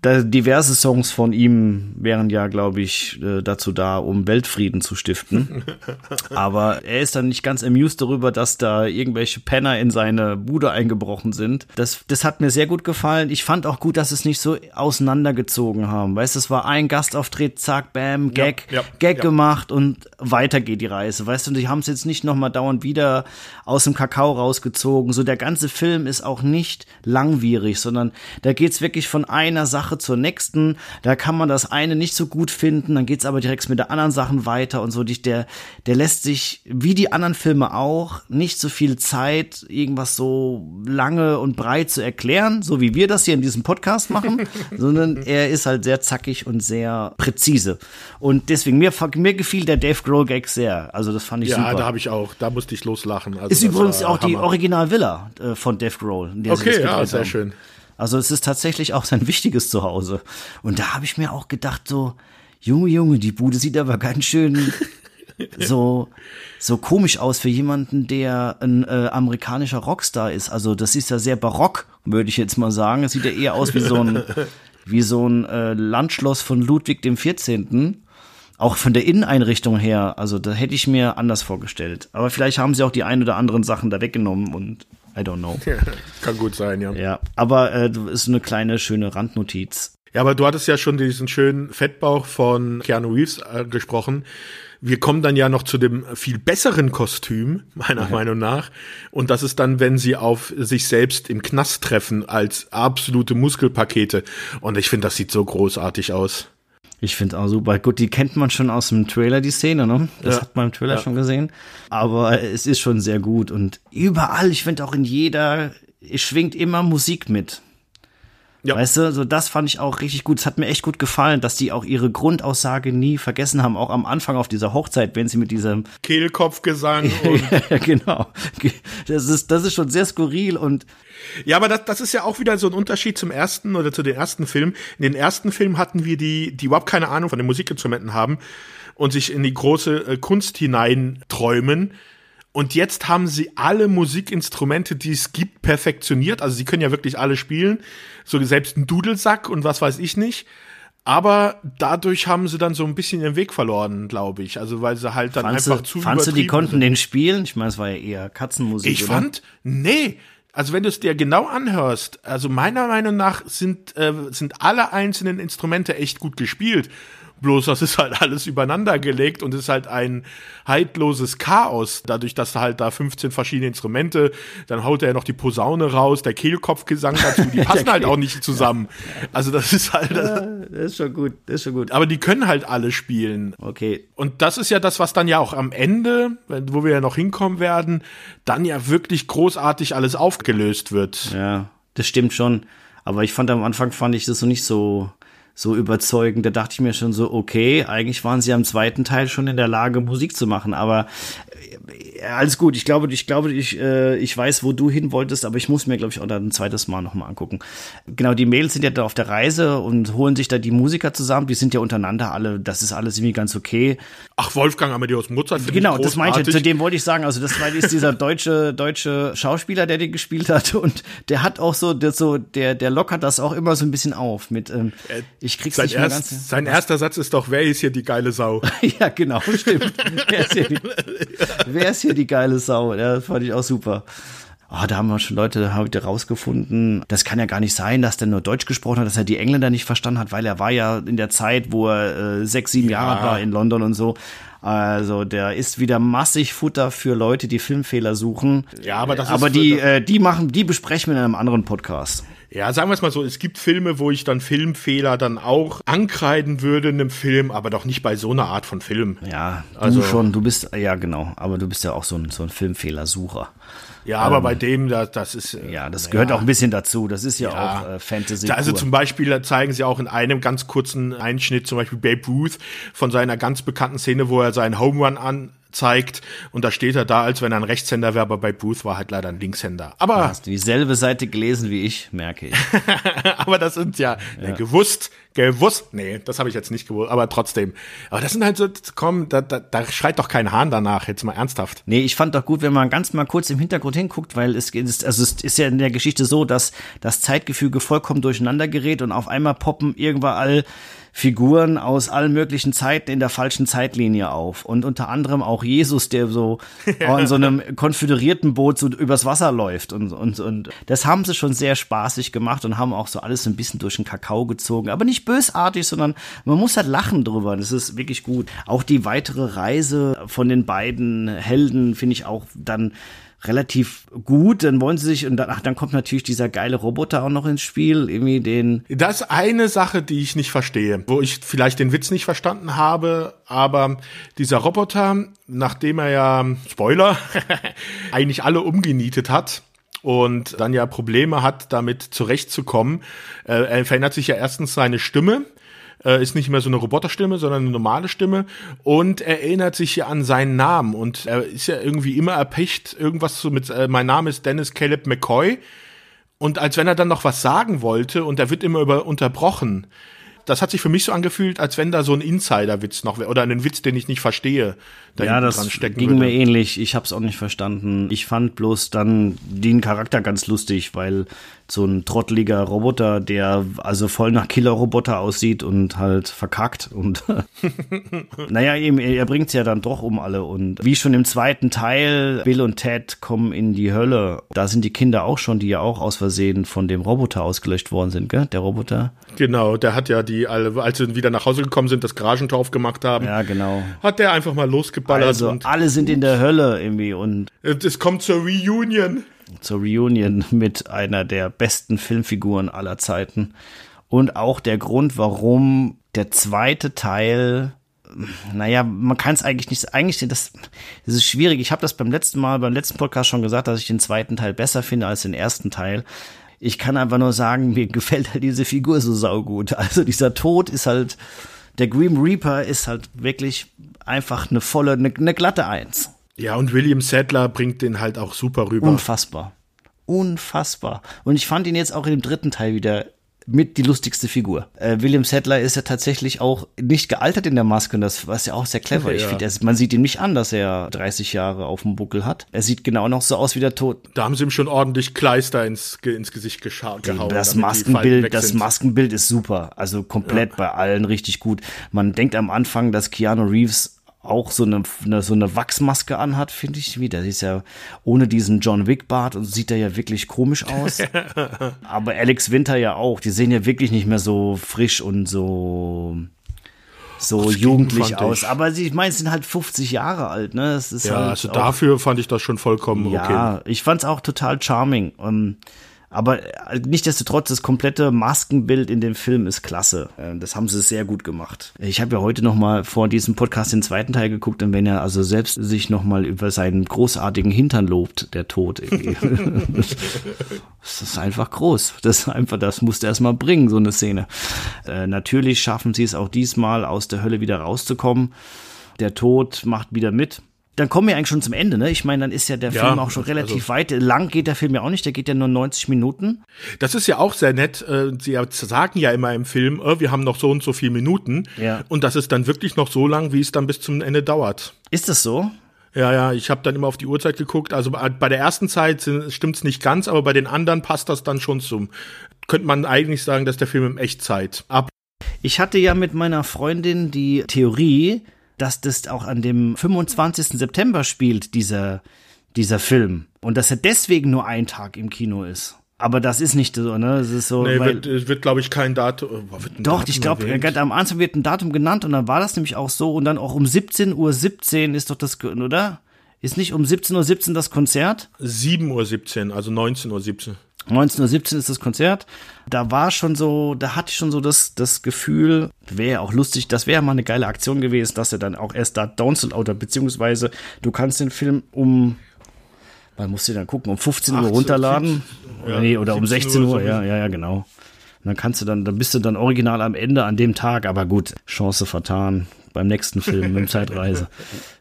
S2: Da diverse Songs von ihm wären ja, glaube ich, äh, dazu da, um Weltfrieden zu stiften. Aber er ist dann nicht ganz amused darüber, dass da irgendwelche Penner in seine Bude eingebrochen sind. Das, das hat mir sehr gut gefallen. Ich fand auch gut, dass es nicht so auseinandergezogen haben. Weißt du, es war ein Gastauftritt, zack, bam, Gag, ja, ja, Gag ja. gemacht und weiter geht die Reise. Weißt du, die haben es jetzt nicht nochmal dauernd wieder aus dem Kakao rausgezogen. So der ganze Film ist auch nicht langwierig, sondern da geht's wirklich von einer Sache Sache zur nächsten. Da kann man das eine nicht so gut finden, dann geht's aber direkt mit der anderen Sachen weiter und so. Der, der lässt sich, wie die anderen Filme auch, nicht so viel Zeit, irgendwas so lange und breit zu erklären, so wie wir das hier in diesem Podcast machen, sondern er ist halt sehr zackig und sehr präzise. Und deswegen, mir, mir gefiel der Dave Grohl Gag sehr. Also das fand ich
S1: ja,
S2: super.
S1: Ja, da habe ich auch, da musste ich loslachen. Also
S2: ist übrigens auch Hammer. die Original-Villa äh, von Dave Grohl.
S1: okay, ja, sehr schön.
S2: Also es ist tatsächlich auch sein wichtiges Zuhause. Und da habe ich mir auch gedacht, so, Junge, Junge, die Bude sieht aber ganz schön so, so komisch aus für jemanden, der ein äh, amerikanischer Rockstar ist. Also das ist ja sehr barock, würde ich jetzt mal sagen. Es sieht ja eher aus wie so ein, wie so ein äh, Landschloss von Ludwig dem 14. Auch von der Inneneinrichtung her, also da hätte ich mir anders vorgestellt. Aber vielleicht haben sie auch die ein oder anderen Sachen da weggenommen und I don't know. Ja,
S1: kann gut sein, ja.
S2: Ja, aber äh, ist eine kleine, schöne Randnotiz.
S1: Ja, aber du hattest ja schon diesen schönen Fettbauch von Keanu Reeves äh, gesprochen. Wir kommen dann ja noch zu dem viel besseren Kostüm, meiner ja. Meinung nach. Und das ist dann, wenn sie auf sich selbst im Knast treffen, als absolute Muskelpakete. Und ich finde, das sieht so großartig aus.
S2: Ich finde auch super. Gut, die kennt man schon aus dem Trailer, die Szene, ne? Das ja. hat man im Trailer ja. schon gesehen. Aber es ist schon sehr gut. Und überall, ich finde auch in jeder, es schwingt immer Musik mit. Ja. Weißt du, so das fand ich auch richtig gut. Es hat mir echt gut gefallen, dass die auch ihre Grundaussage nie vergessen haben, auch am Anfang auf dieser Hochzeit, wenn sie mit diesem
S1: Kehlkopfgesang
S2: ja, genau. Das ist das ist schon sehr skurril und
S1: ja, aber das, das ist ja auch wieder so ein Unterschied zum ersten oder zu den ersten Filmen. In den ersten Filmen hatten wir die, die überhaupt keine Ahnung von den Musikinstrumenten haben und sich in die große äh, Kunst hineinträumen. Und jetzt haben sie alle Musikinstrumente, die es gibt, perfektioniert. Also sie können ja wirklich alle spielen. So selbst ein Dudelsack und was weiß ich nicht. Aber dadurch haben sie dann so ein bisschen ihren Weg verloren, glaube ich. Also weil sie halt dann
S2: fandst
S1: einfach
S2: du,
S1: zu
S2: Fandst du, die konnten
S1: sind.
S2: den spielen? Ich meine, es war ja eher Katzenmusik.
S1: Ich
S2: oder?
S1: fand, nee. Also wenn du es dir genau anhörst, also meiner Meinung nach sind, äh, sind alle einzelnen Instrumente echt gut gespielt. Bloß das ist halt alles übereinander gelegt und ist halt ein haltloses Chaos. Dadurch, dass da halt da 15 verschiedene Instrumente, dann haut er noch die Posaune raus, der Kehlkopfgesang dazu, die passen halt auch nicht zusammen. Also das ist halt.
S2: Ja, das ist schon gut, das ist schon gut.
S1: Aber die können halt alle spielen.
S2: Okay.
S1: Und das ist ja das, was dann ja auch am Ende, wo wir ja noch hinkommen werden, dann ja wirklich großartig alles aufgelöst wird.
S2: Ja, das stimmt schon. Aber ich fand am Anfang fand ich das so nicht so so überzeugend. Da dachte ich mir schon so, okay, eigentlich waren sie am zweiten Teil schon in der Lage, Musik zu machen. Aber äh, alles gut. Ich glaube, ich glaube, ich, äh, ich weiß, wo du hin wolltest, aber ich muss mir, glaube ich, auch dann ein zweites Mal nochmal angucken. Genau, die Mädels sind ja da auf der Reise und holen sich da die Musiker zusammen. Die sind ja untereinander alle, das ist alles irgendwie ganz okay.
S1: Ach, Wolfgang Amadeus Mozart.
S2: Genau,
S1: ich
S2: das meinte. Zu dem wollte ich sagen. Also das war ist dieser deutsche deutsche Schauspieler, der den gespielt hat und der hat auch so, der so der der lockert das auch immer so ein bisschen auf mit. Ähm, ich krieg's
S1: Sein,
S2: nicht mehr
S1: erst,
S2: ganz.
S1: sein erster Satz ist doch, wer ist hier die geile Sau?
S2: ja, genau, stimmt. wer, ist hier die, wer ist hier die geile Sau? Ja, das fand ich auch super. Oh, da haben wir schon Leute heute rausgefunden. Das kann ja gar nicht sein, dass der nur Deutsch gesprochen hat, dass er die Engländer nicht verstanden hat, weil er war ja in der Zeit, wo er äh, sechs, sieben
S1: Ja.
S2: Jahre war in London und so. Also der ist wieder massig Futter für Leute, die Filmfehler suchen.
S1: Ja, aber das ist
S2: aber die, äh, die machen, die besprechen wir in einem anderen Podcast.
S1: Ja, sagen wir es mal so, es gibt Filme, wo ich dann Filmfehler dann auch ankreiden würde in einem Film, aber doch nicht bei so einer Art von Film.
S2: Ja, du
S1: Also-
S2: schon, du bist, ja genau, aber du bist ja auch so ein, so ein Filmfehlersucher.
S1: Ja, aber bei dem, das, das ist. äh,
S2: Ja, das gehört auch ein bisschen dazu. Das ist ja,
S1: Ja.
S2: auch äh, Fantasy.
S1: Also
S2: pur.
S1: zum Beispiel zeigen sie auch in einem ganz kurzen Einschnitt zum Beispiel Babe Ruth von seiner ganz bekannten Szene, wo er seinen Home Run anzeigt und da steht er da, als wenn er ein Rechtshänder wäre, aber Babe Ruth war halt leider ein Linkshänder. Aber,
S2: Hast du dieselbe Seite gelesen wie ich, merke ich.
S1: aber das sind ja, ja. gewusst, gewusst, nee, das habe ich jetzt nicht gewusst, aber trotzdem. Aber das sind halt so, komm, da, da, da schreit doch kein Hahn danach, jetzt mal ernsthaft.
S2: Nee, ich fand doch gut, wenn man ganz mal kurz im Hintergrund hinguckt, weil es ist, also es ist ja in der Geschichte so, dass das Zeitgefüge vollkommen durcheinander gerät und auf einmal poppen überall Figuren aus allen möglichen Zeiten in der falschen Zeitlinie auf. Und unter anderem auch Jesus, der so in so einem konföderierten Boot so übers Wasser läuft. Und, und, und das haben sie schon sehr spaßig gemacht und haben auch so alles so ein bisschen durch den Kakao gezogen. Aber nicht bösartig, sondern man muss halt lachen drüber. Das ist wirklich gut. Auch die weitere Reise von den beiden Helden finde ich auch dann relativ gut. Dann wollen sie sich und dann, ach, dann kommt natürlich dieser geile Roboter auch noch ins Spiel, irgendwie den.
S1: Das ist eine Sache, die ich nicht verstehe, wo ich vielleicht den Witz nicht verstanden habe, aber dieser Roboter, nachdem er ja, Spoiler, eigentlich alle umgenietet hat, und dann ja Probleme hat, damit zurechtzukommen. Äh, er verändert sich ja erstens seine Stimme, äh, ist nicht mehr so eine Roboterstimme, sondern eine normale Stimme und er erinnert sich ja an seinen Namen und er ist ja irgendwie immer erpicht, irgendwas so mit, äh, mein Name ist Dennis Caleb McCoy und als wenn er dann noch was sagen wollte und er wird immer über unterbrochen. Das hat sich für mich so angefühlt, als wenn da so ein Insider-Witz noch wäre oder einen Witz, den ich nicht verstehe, da
S2: Ja,
S1: dran stecken
S2: ging
S1: würde.
S2: mir ähnlich. Ich hab's auch nicht verstanden. Ich fand bloß dann den Charakter ganz lustig, weil so ein trotteliger Roboter, der also voll nach Killer-Roboter aussieht und halt verkackt und naja, eben, er bringt's ja dann doch um alle und wie schon im zweiten Teil, Bill und Ted kommen in die Hölle. Da sind die Kinder auch schon, die ja auch aus Versehen von dem Roboter ausgelöscht worden sind, gell? Der Roboter.
S1: Genau, der hat ja die, alle- als sie wieder nach Hause gekommen sind, das Garagentor aufgemacht haben,
S2: Ja, genau.
S1: hat der einfach mal losgeballert
S2: Also
S1: und
S2: alle sind in der Hölle irgendwie und
S1: es kommt zur Reunion.
S2: zur Reunion mit einer der besten Filmfiguren aller Zeiten. Und auch der Grund, warum der zweite Teil, naja, man kann es eigentlich nicht, eigentlich, das, das ist schwierig. Ich habe das beim letzten Mal, beim letzten Podcast schon gesagt, dass ich den zweiten Teil besser finde als den ersten Teil. Ich kann einfach nur sagen, mir gefällt halt diese Figur so saugut. Also dieser Tod ist halt, der Grim Reaper ist halt wirklich einfach eine volle, eine, eine glatte Eins.
S1: Ja, und William Sadler bringt den halt auch super rüber.
S2: Unfassbar. Unfassbar. Und ich fand ihn jetzt auch im dritten Teil wieder mit die lustigste Figur. Äh, William Sadler ist ja tatsächlich auch nicht gealtert in der Maske und das war ja auch sehr clever. Ja. Ich finde, man sieht ihm nicht an, dass er 30 Jahre auf dem Buckel hat. Er sieht genau noch so aus wie der Tod.
S1: Da haben sie ihm schon ordentlich Kleister ins, ins Gesicht gehauen.
S2: Das Maskenbild, das Maskenbild ist super. Also komplett ja. bei allen richtig gut. Man denkt am Anfang, dass Keanu Reeves auch so eine, eine, so eine Wachsmaske anhat, finde ich wieder. Sie ist ja ohne diesen John Wick Bart und sieht er ja wirklich komisch aus. Aber Alex Winter ja auch. Die sehen ja wirklich nicht mehr so frisch und so so Ach, jugendlich aus. Aber ich meine, sie sind halt 50 Jahre alt, ne? Das ist
S1: ja,
S2: halt
S1: also dafür fand ich das schon vollkommen
S2: ja, okay. Ja, ich fand's auch total charming. Um, aber äh, nichtsdestotrotz, das komplette Maskenbild in dem Film ist klasse. Äh, das haben sie sehr gut gemacht. Ich habe ja heute noch mal vor diesem Podcast den zweiten Teil geguckt und wenn er also selbst sich noch mal über seinen großartigen Hintern lobt, der Tod. das ist einfach groß. Das ist einfach, das musste erst mal bringen, so eine Szene. Äh, natürlich schaffen sie es auch diesmal aus der Hölle wieder rauszukommen. Der Tod macht wieder mit dann kommen wir eigentlich schon zum Ende, ne? Ich meine, dann ist ja der ja, Film auch schon relativ also, weit. Lang geht der Film ja auch nicht, der geht ja nur 90 Minuten.
S1: Das ist ja auch sehr nett. Äh, sie sagen ja immer im Film, oh, wir haben noch so und so viele Minuten. Ja. Und das ist dann wirklich noch so lang, wie es dann bis zum Ende dauert.
S2: Ist das so?
S1: Ja, ja, ich habe dann immer auf die Uhrzeit geguckt. Also bei der ersten Zeit stimmt's nicht ganz, aber bei den anderen passt das dann schon zum. Könnte man eigentlich sagen, dass der Film im Echtzeit ab.
S2: Ich hatte ja mit meiner Freundin die Theorie, dass das auch an dem 25. September spielt, dieser, dieser Film. Und dass er deswegen nur ein Tag im Kino ist. Aber das ist nicht so, ne? Es ist so.
S1: Nee, weil, wird, wird glaube ich, kein Datum.
S2: doch, Datum ich glaube, am Anfang wird ein Datum genannt und dann war das nämlich auch so. Und dann auch um 17.17 Uhr 17 ist doch das, oder? Ist nicht um 17.17 Uhr 17 das Konzert?
S1: 7.17 Uhr, also 19.17 Uhr.
S2: 19.17 Uhr ist das Konzert. Da war schon so, da hatte ich schon so das, das Gefühl, wäre auch lustig, das wäre mal eine geile Aktion gewesen, dass er dann auch erst da downloadet, beziehungsweise du kannst den Film um, man muss du dann gucken, um 15 Uhr runterladen. 17, ja, nee, oder um 16 Uhr, Uhr ja, ja, ja, genau. Dann kannst du dann, dann bist du dann original am Ende an dem Tag, aber gut, Chance vertan beim nächsten Film mit Zeitreise.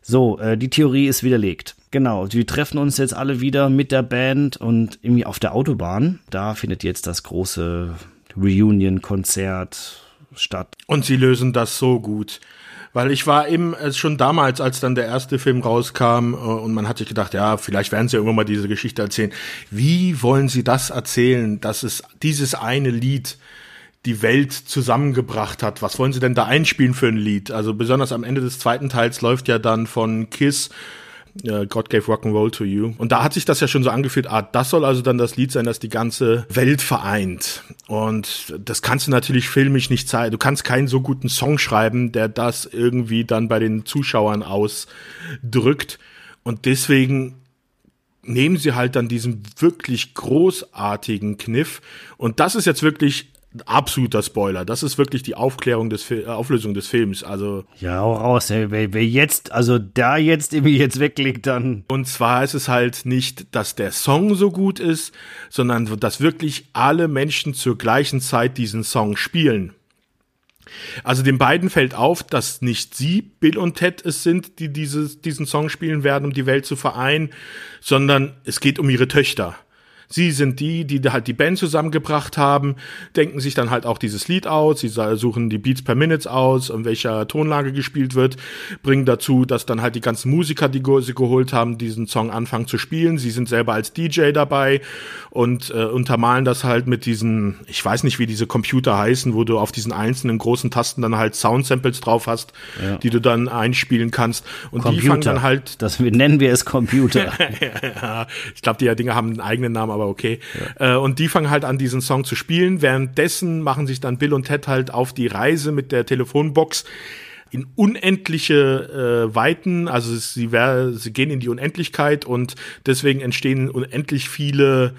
S2: So, äh, die Theorie ist widerlegt. Genau, wir treffen uns jetzt alle wieder mit der Band und irgendwie auf der Autobahn. Da findet jetzt das große Reunion-Konzert statt.
S1: Und sie lösen das so gut. Weil ich war eben äh, schon damals, als dann der erste Film rauskam äh, und man hat sich gedacht, ja, vielleicht werden sie irgendwann mal diese Geschichte erzählen. Wie wollen sie das erzählen, dass es dieses eine Lied die Welt zusammengebracht hat? Was wollen sie denn da einspielen für ein Lied? Also besonders am Ende des zweiten Teils läuft ja dann von Kiss God Gave Rock'n'Roll to You. Und da hat sich das ja schon so angefühlt, ah, das soll also dann das Lied sein, das die ganze Welt vereint. Und das kannst du natürlich filmisch nicht zeigen. Du kannst keinen so guten Song schreiben, der das irgendwie dann bei den Zuschauern ausdrückt. Und deswegen nehmen sie halt dann diesen wirklich großartigen Kniff. Und das ist jetzt wirklich absoluter Spoiler. Das ist wirklich die Aufklärung des Fil Auflösung des Films. Also
S2: ja, auch raus. Ey. Wer, wer jetzt, also da jetzt irgendwie jetzt weglegt, dann.
S1: Und zwar ist es halt nicht, dass der Song so gut ist, sondern dass wirklich alle Menschen zur gleichen Zeit diesen Song spielen. Also den beiden fällt auf, dass nicht sie, Bill und Ted, es sind, die dieses, diesen Song spielen werden, um die Welt zu vereinen, sondern es geht um ihre Töchter. Sie sind die, die halt die Band zusammengebracht haben, denken sich dann halt auch dieses Lied aus, sie suchen die Beats per Minutes aus, in welcher Tonlage gespielt wird, bringen dazu, dass dann halt die ganzen Musiker, die sie geholt haben, diesen Song anfangen zu spielen. Sie sind selber als DJ dabei und äh, untermalen das halt mit diesen, ich weiß nicht, wie diese Computer heißen, wo du auf diesen einzelnen großen Tasten dann halt Sound-Samples drauf hast, ja. die du dann einspielen kannst. Und
S2: Computer. die fangen dann halt. Das nennen wir es Computer.
S1: ja, ich glaube, die Dinge haben einen eigenen Namen, aber okay. Ja. Äh, und die fangen halt an, diesen Song zu spielen. Währenddessen machen sich dann Bill und Ted halt auf die Reise mit der Telefonbox in unendliche äh, Weiten, also sie, sie gehen in die Unendlichkeit und deswegen entstehen unendlich viele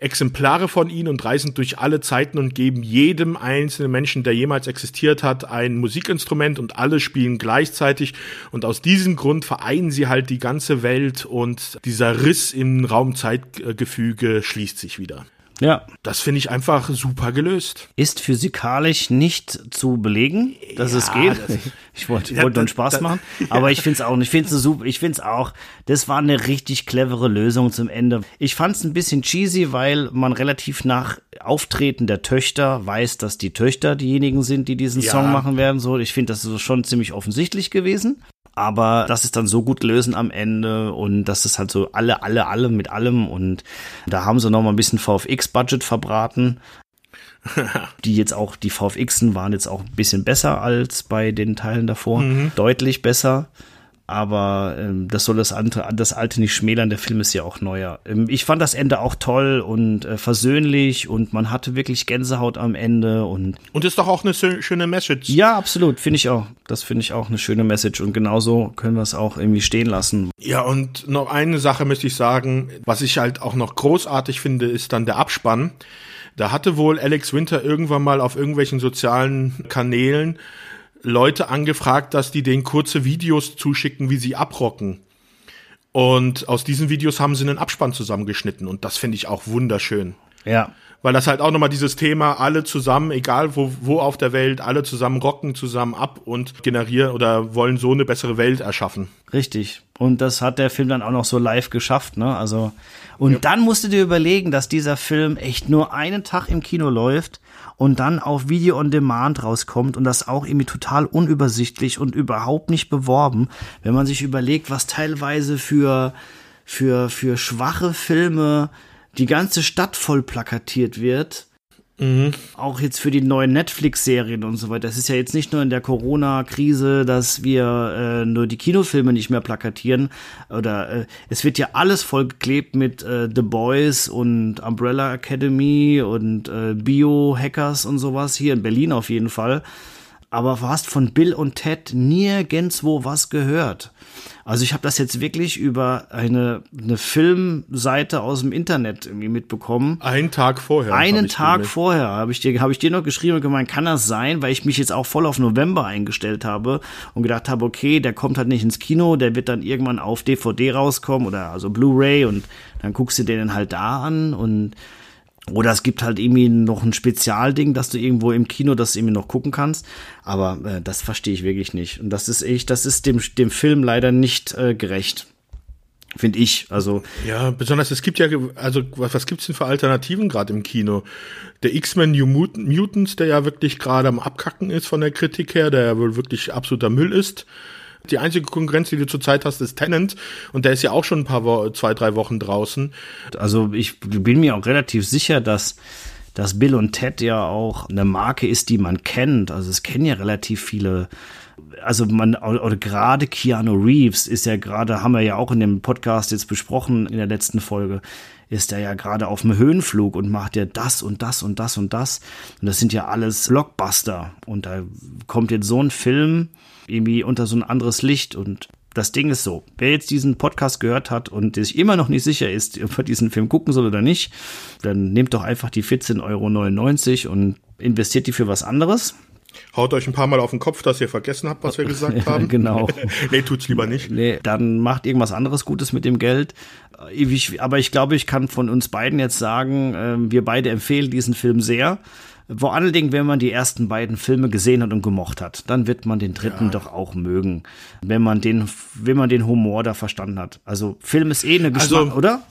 S1: Exemplare von ihnen und reisen durch alle Zeiten und geben jedem einzelnen Menschen, der jemals existiert hat, ein Musikinstrument und alle spielen gleichzeitig. Und aus diesem Grund vereinen sie halt die ganze Welt und dieser Riss im Raumzeitgefüge schließt sich wieder.
S2: Ja.
S1: Das finde ich einfach super gelöst.
S2: Ist physikalisch nicht zu belegen, dass ja, es geht. Das, ich wollte ja, wollt nur Spaß das, machen, aber ich finde es auch nicht. Ich finde es super. Ich finde es auch. Das war eine richtig clevere Lösung zum Ende. Ich fand es ein bisschen cheesy, weil man relativ nach Auftreten der Töchter weiß, dass die Töchter diejenigen sind, die diesen ja. Song machen werden. So, ich finde, das ist schon ziemlich offensichtlich gewesen aber das ist dann so gut lösen am Ende und das ist halt so alle, alle, alle mit allem und da haben sie noch mal ein bisschen VFX-Budget verbraten. die jetzt auch, die VFXen waren jetzt auch ein bisschen besser als bei den Teilen davor. Mhm. Deutlich besser aber ähm, das soll das, andere, das alte nicht schmälern. Der Film ist ja auch neuer. Ähm, ich fand das Ende auch toll und äh, versöhnlich und man hatte wirklich Gänsehaut am Ende und
S1: und ist doch auch eine schöne Message.
S2: Ja, absolut, finde ich auch. Das finde ich auch eine schöne Message und genauso können wir es auch irgendwie stehen lassen.
S1: Ja, und noch eine Sache möchte ich sagen, was ich halt auch noch großartig finde, ist dann der Abspann. Da hatte wohl Alex Winter irgendwann mal auf irgendwelchen sozialen Kanälen Leute angefragt, dass die denen kurze Videos zuschicken, wie sie abrocken. Und aus diesen Videos haben sie einen Abspann zusammengeschnitten und das finde ich auch wunderschön.
S2: Ja.
S1: Weil das halt auch nochmal dieses Thema, alle zusammen, egal wo, wo auf der Welt, alle zusammen rocken zusammen ab und generieren oder wollen so eine bessere Welt erschaffen.
S2: Richtig. Und das hat der Film dann auch noch so live geschafft, ne? Also, und ja. dann musst du dir überlegen, dass dieser Film echt nur einen Tag im Kino läuft und dann auf Video on Demand rauskommt und das auch irgendwie total unübersichtlich und überhaupt nicht beworben, wenn man sich überlegt, was teilweise für für für schwache Filme die ganze Stadt voll plakatiert wird Mhm. Auch jetzt für die neuen Netflix-Serien und so weiter. Das ist ja jetzt nicht nur in der Corona-Krise, dass wir äh, nur die Kinofilme nicht mehr plakatieren. Oder äh, es wird ja alles vollgeklebt mit äh, The Boys und Umbrella Academy und äh, Bio-Hackers und sowas. Hier in Berlin auf jeden Fall. Aber du hast von Bill und Ted nirgendwo was gehört. Also ich habe das jetzt wirklich über eine, eine Filmseite aus dem Internet irgendwie mitbekommen.
S1: Einen Tag vorher.
S2: Einen Tag vorher habe ich dir habe ich dir noch geschrieben und gemeint, kann das sein, weil ich mich jetzt auch voll auf November eingestellt habe und gedacht habe, okay, der kommt halt nicht ins Kino, der wird dann irgendwann auf DVD rauskommen oder also Blu-ray und dann guckst du den halt da an und oder es gibt halt irgendwie noch ein Spezialding, dass du irgendwo im Kino das irgendwie noch gucken kannst. Aber äh, das verstehe ich wirklich nicht. Und das ist echt, das ist dem, dem Film leider nicht äh, gerecht. Finde ich. Also.
S1: Ja, besonders es gibt ja, also was, was gibt's denn für Alternativen gerade im Kino? Der X-Men New Mutants, der ja wirklich gerade am Abkacken ist von der Kritik her, der ja wohl wirklich absoluter Müll ist. Die einzige Konkurrenz, die du zurzeit hast, ist Tenant und der ist ja auch schon ein paar Wo zwei, drei Wochen draußen.
S2: Also ich bin mir auch relativ sicher, dass dass Bill und Ted ja auch eine Marke ist, die man kennt. Also es kennen ja relativ viele also man, oder gerade Keanu Reeves ist ja gerade, haben wir ja auch in dem Podcast jetzt besprochen in der letzten Folge, ist er ja gerade auf dem Höhenflug und macht ja das und das und das und das. Und das sind ja alles Blockbuster. Und da kommt jetzt so ein Film, irgendwie unter so ein anderes Licht und das Ding ist so, wer jetzt diesen Podcast gehört hat und sich immer noch nicht sicher ist, ob er diesen Film gucken soll oder nicht, dann nehmt doch einfach die 14,99 Euro und investiert die für was anderes.
S1: Haut euch ein paar Mal auf den Kopf, dass ihr vergessen habt, was wir gesagt haben.
S2: genau.
S1: nee, tut's lieber nicht.
S2: Nee, dann macht irgendwas anderes Gutes mit dem Geld. Aber ich glaube, ich kann von uns beiden jetzt sagen, ähm, wir beide empfehlen diesen Film sehr. Vor allen Dingen, wenn man die ersten beiden Filme gesehen hat und gemocht hat, dann wird man den dritten ja. doch auch mögen, wenn man den, wenn man den Humor da verstanden hat. Also Film ist eh eine Geschmack, also, oder?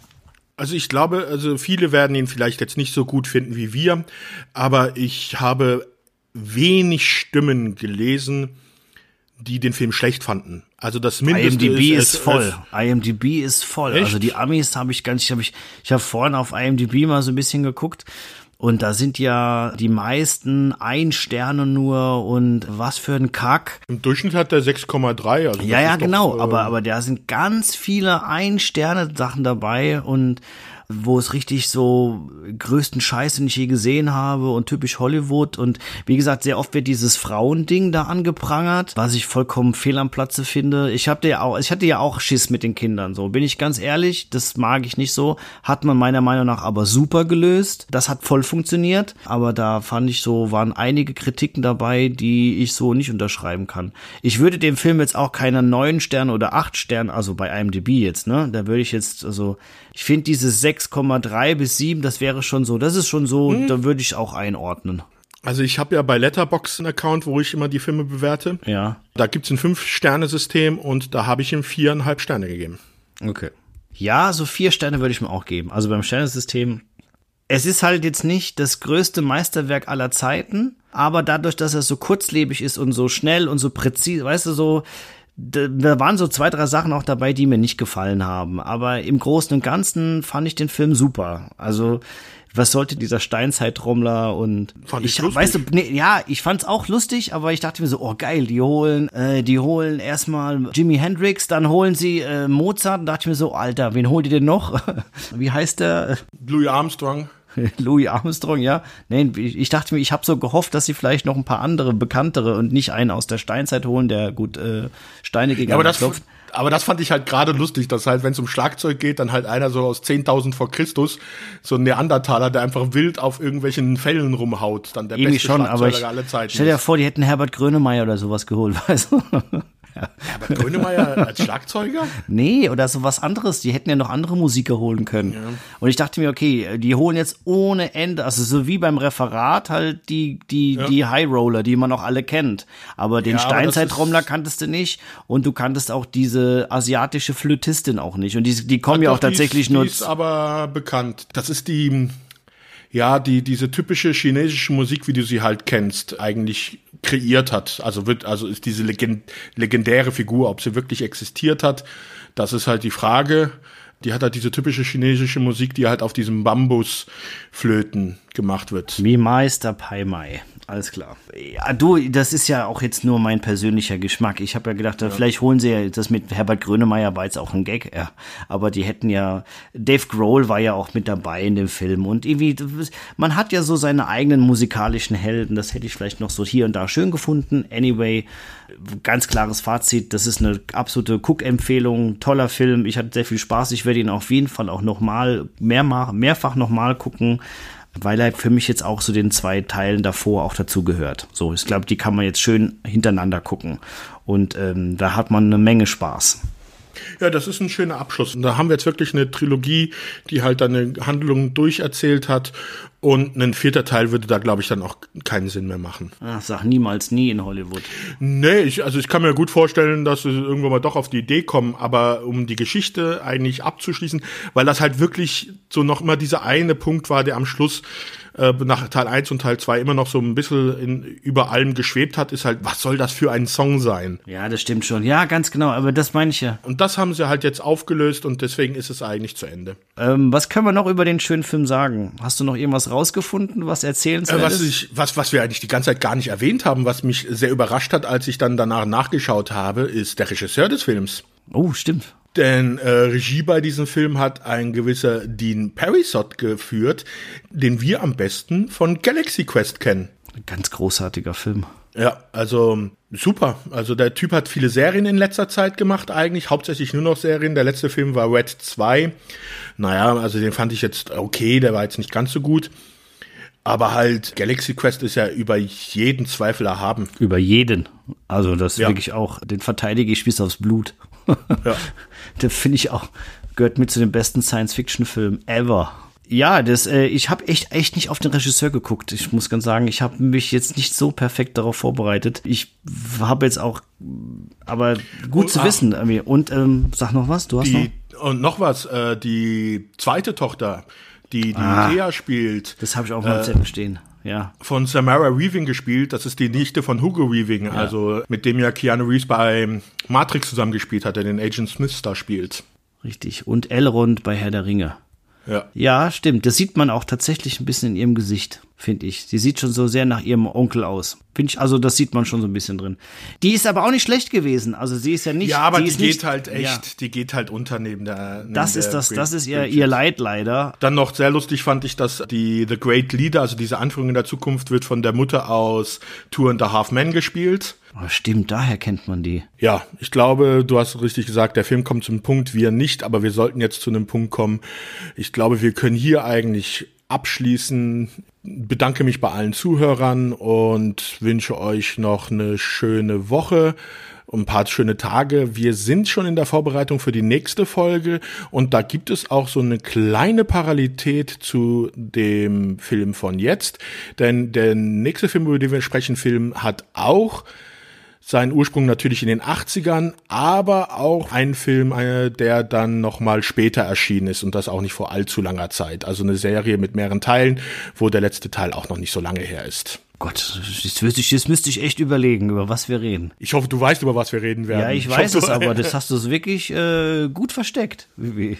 S1: Also ich glaube, also viele werden ihn vielleicht jetzt nicht so gut finden wie wir, aber ich habe wenig Stimmen gelesen, die den Film schlecht fanden. Also das Mindeste
S2: IMDb ist, ist voll. IMDb ist voll. Echt? Also die Amis habe ich ganz, ich habe ich, ich habe vorhin auf IMDb mal so ein bisschen geguckt und da sind ja die meisten ein Sterne nur und was für ein Kack.
S1: Im Durchschnitt hat der 6,3. Also
S2: ja, ja, genau. Doch, äh, aber, aber da sind ganz viele Ein-Sterne-Sachen dabei und wo es richtig so größten Scheiß, den ich je gesehen habe und typisch Hollywood. Und wie gesagt, sehr oft wird dieses Frauending da angeprangert, was ich vollkommen fehl am Platze finde. Ich hatte ja auch, ich hatte ja auch Schiss mit den Kindern, so bin ich ganz ehrlich. Das mag ich nicht so. Hat man meiner Meinung nach aber super gelöst. Das hat voll funktioniert. Aber da fand ich so, waren einige Kritiken dabei, die ich so nicht unterschreiben kann. Ich würde dem Film jetzt auch keine neun Sterne oder acht Sterne, also bei IMDb jetzt, ne? Da würde ich jetzt, also Ich finde diese 6,3 bis 7, das wäre schon so, das ist schon so, hm. da würde ich auch einordnen.
S1: Also ich habe ja bei Letterbox einen Account, wo ich immer die Filme bewerte.
S2: Ja.
S1: Da gibt's ein Fünf-Sterne-System und da habe ich ihm viereinhalb Sterne gegeben.
S2: Okay. Ja, so vier Sterne würde ich mir auch geben. Also beim Sternesystem. Es ist halt jetzt nicht das größte Meisterwerk aller Zeiten, aber dadurch, dass er so kurzlebig ist und so schnell und so präzise, weißt du, so, da waren so zwei, drei Sachen auch dabei, die mir nicht gefallen haben. Aber im Großen und Ganzen fand ich den Film super. Also was sollte dieser Steinzeittrommler und
S1: fand ich,
S2: ich weißt du, nee, ja, ich fand's auch lustig, aber ich dachte mir so, oh geil, die holen, äh, die holen erstmal Jimi Hendrix, dann holen sie äh, Mozart, und dachte ich mir so, Alter, wen holt ihr denn noch? Wie heißt der?
S1: Louis Armstrong.
S2: Louis Armstrong, ja. Nee, ich dachte mir, ich habe so gehofft, dass sie vielleicht noch ein paar andere bekanntere und nicht einen aus der Steinzeit holen, der gut äh, Steine gegen
S1: ja, aber das, klopft aber das fand ich halt gerade lustig, dass halt, wenn es um Schlagzeug geht, dann halt einer so aus 10.000 vor Christus, so ein Neandertaler, der einfach wild auf irgendwelchen Fällen rumhaut, dann der
S2: Irgendwie beste schon, aber ich,
S1: aller Zeiten.
S2: Stell dir vor, die hätten Herbert Grönemeyer oder sowas geholt, weißt du?
S1: Ja. Herbert Grönemeyer als Schlagzeuger?
S2: Nee, oder so was anderes. Die hätten ja noch andere Musiker holen können. Ja. Und ich dachte mir, okay, die holen jetzt ohne Ende, also so wie beim Referat halt die, die, ja. die High Roller, die man auch alle kennt. Aber den ja, Steinzeitrommler kanntest du nicht und du kanntest auch diese asiatische Flötistin auch nicht. Und die, die kommen ja, auch tatsächlich
S1: die
S2: nur.
S1: Die ist aber bekannt. Das ist die, ja, die, diese typische chinesische Musik, wie du sie halt kennst, eigentlich kreiert hat. Also wird, also ist diese legend, legendäre Figur, ob sie wirklich existiert hat, das ist halt die Frage. Die hat halt diese typische chinesische Musik, die halt auf diesem Bambusflöten gemacht wird.
S2: Wie Meister Pai Mai. Alles klar. Ja, du, das ist ja auch jetzt nur mein persönlicher Geschmack. Ich habe ja gedacht, ja. vielleicht holen sie ja das mit Herbert Grönemeyer war jetzt auch ein Gag, ja. Aber die hätten ja, Dave Grohl war ja auch mit dabei in dem Film und irgendwie, man hat ja so seine eigenen musikalischen Helden. Das hätte ich vielleicht noch so hier und da schön gefunden. Anyway, ganz klares Fazit. Das ist eine absolute Cook-Empfehlung. Toller Film. Ich hatte sehr viel Spaß. Ich werde ihn auf jeden Fall auch noch mal, mehr, mehrfach noch mal gucken weil er für mich jetzt auch so den zwei Teilen davor auch dazu gehört. So, ich glaube, die kann man jetzt schön hintereinander gucken. Und ähm, da hat man eine Menge Spaß.
S1: Ja, das ist ein schöner Abschluss. Und da haben wir jetzt wirklich eine Trilogie, die halt eine Handlung durcherzählt hat. Und ein vierter Teil würde da, glaube ich, dann auch keinen Sinn mehr machen.
S2: Ach, sag niemals nie in Hollywood.
S1: Nee, ich, also ich kann mir gut vorstellen, dass sie irgendwann mal doch auf die Idee kommen, aber um die Geschichte eigentlich abzuschließen, weil das halt wirklich so noch immer dieser eine Punkt war, der am Schluss äh, nach Teil 1 und Teil 2 immer noch so ein bisschen in, über allem geschwebt hat, ist halt, was soll das für ein Song sein?
S2: Ja, das stimmt schon. Ja, ganz genau, aber das meine ich ja.
S1: Und das haben sie halt jetzt aufgelöst und deswegen ist es eigentlich zu Ende.
S2: Ähm, was können wir noch über den schönen Film sagen? Hast du noch irgendwas rausgefunden, was erzählenswert
S1: äh, was? Ich, was, was wir eigentlich die ganze Zeit gar nicht erwähnt haben, was mich sehr überrascht hat, als ich dann danach nachgeschaut habe, ist der Regisseur des Films.
S2: Oh, stimmt.
S1: Denn äh, Regie bei diesem Film hat ein gewisser Dean Parisot geführt, den wir am besten von Galaxy Quest kennen.
S2: Ein ganz großartiger Film.
S1: Ja, also super. Also der Typ hat viele Serien in letzter Zeit gemacht, eigentlich hauptsächlich nur noch Serien. Der letzte Film war Red 2. Naja, also den fand ich jetzt okay, der war jetzt nicht ganz so gut. Aber halt, Galaxy Quest ist ja über jeden Zweifel erhaben.
S2: Über jeden. Also das ja. wirklich auch, den verteidige ich bis aufs Blut ja. Der finde ich auch, gehört mit zu den besten Science-Fiction-Filmen ever. Ja, das, äh, ich habe echt, echt nicht auf den Regisseur geguckt. Ich muss ganz sagen, ich habe mich jetzt nicht so perfekt darauf vorbereitet. Ich habe jetzt auch, aber gut und, zu ach, wissen. Und ähm, sag noch was, du hast
S1: die, noch? Und noch was, äh, die zweite Tochter, die die ah, Thea spielt.
S2: Das habe ich auch mal äh, Zettel stehen ja.
S1: Von Samara Weaving gespielt. Das ist die Nichte von Hugo Weaving, ja. also mit dem ja Keanu Reeves bei Matrix zusammengespielt hat, der den Agent Smith da spielt.
S2: Richtig. Und Elrond bei Herr der Ringe.
S1: Ja.
S2: ja, stimmt. Das sieht man auch tatsächlich ein bisschen in ihrem Gesicht, finde ich. Sie sieht schon so sehr nach ihrem Onkel aus. Finde ich, also das sieht man schon so ein bisschen drin. Die ist aber auch nicht schlecht gewesen. Also sie ist ja nicht.
S1: Ja, aber die,
S2: die
S1: geht nicht, halt echt, ja. die geht halt unter neben der. Neben
S2: das ist das, Great das ist ihr, ihr Leid leider.
S1: Dann noch sehr lustig fand ich, dass die The Great Leader, also diese Anführung in der Zukunft, wird von der Mutter aus Two and a Half Men gespielt.
S2: Oh, stimmt, daher kennt man die.
S1: Ja, ich glaube, du hast richtig gesagt, der Film kommt zum Punkt, wir nicht, aber wir sollten jetzt zu einem Punkt kommen. Ich glaube, wir können hier eigentlich abschließen. Bedanke mich bei allen Zuhörern und wünsche euch noch eine schöne Woche ein paar schöne Tage. Wir sind schon in der Vorbereitung für die nächste Folge und da gibt es auch so eine kleine Parallelität zu dem Film von jetzt, denn der nächste Film, über den wir sprechen, Film hat auch seinen Ursprung natürlich in den 80ern, aber auch ein Film, äh, der dann nochmal später erschienen ist und das auch nicht vor allzu langer Zeit. Also eine Serie mit mehreren Teilen, wo der letzte Teil auch noch nicht so lange her ist.
S2: Gott, jetzt müsste, ich, jetzt müsste ich echt überlegen, über was wir reden.
S1: Ich hoffe, du weißt, über was wir reden werden.
S2: Ja, ich, ich weiß hoffe, es, aber das hast du wirklich äh, gut versteckt. Wie,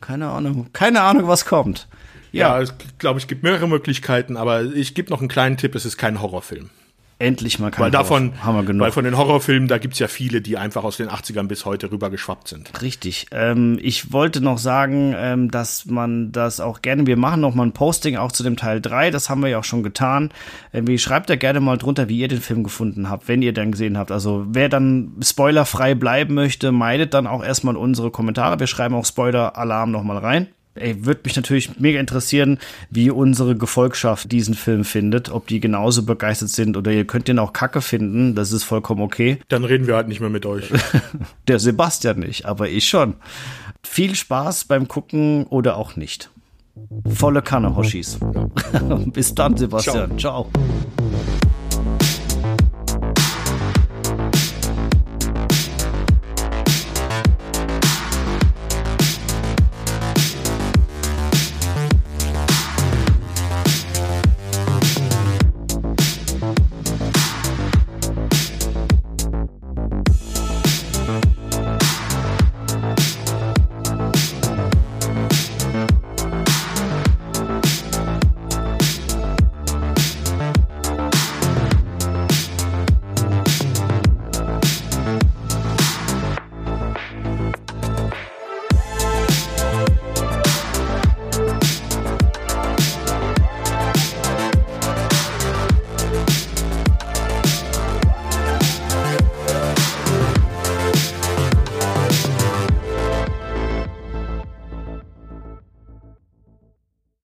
S2: keine Ahnung. Keine Ahnung, was kommt.
S1: Ja, ja ich glaube, es gibt mehrere Möglichkeiten, aber ich gebe noch einen kleinen Tipp, es ist kein Horrorfilm.
S2: Endlich mal
S1: kein Weil davon, haben wir genug. Weil von den Horrorfilmen, da gibt's ja viele, die einfach aus den 80ern bis heute rübergeschwappt sind.
S2: Richtig. Ähm, ich wollte noch sagen, ähm, dass man das auch gerne, wir machen noch mal ein Posting auch zu dem Teil 3, das haben wir ja auch schon getan. Irgendwie schreibt da gerne mal drunter, wie ihr den Film gefunden habt, wenn ihr dann gesehen habt. Also wer dann spoilerfrei bleiben möchte, meidet dann auch erstmal unsere Kommentare. Wir schreiben auch Spoiler-Alarm noch mal rein. Ey, würde mich natürlich mega interessieren, wie unsere Gefolgschaft diesen Film findet, ob die genauso begeistert sind oder ihr könnt den auch kacke finden, das ist vollkommen okay.
S1: Dann reden wir halt nicht mehr mit euch.
S2: Der Sebastian nicht, aber ich schon. Viel Spaß beim Gucken oder auch nicht. Volle Kanne, Hoshis. Bis dann, Sebastian. Ciao. Ciao.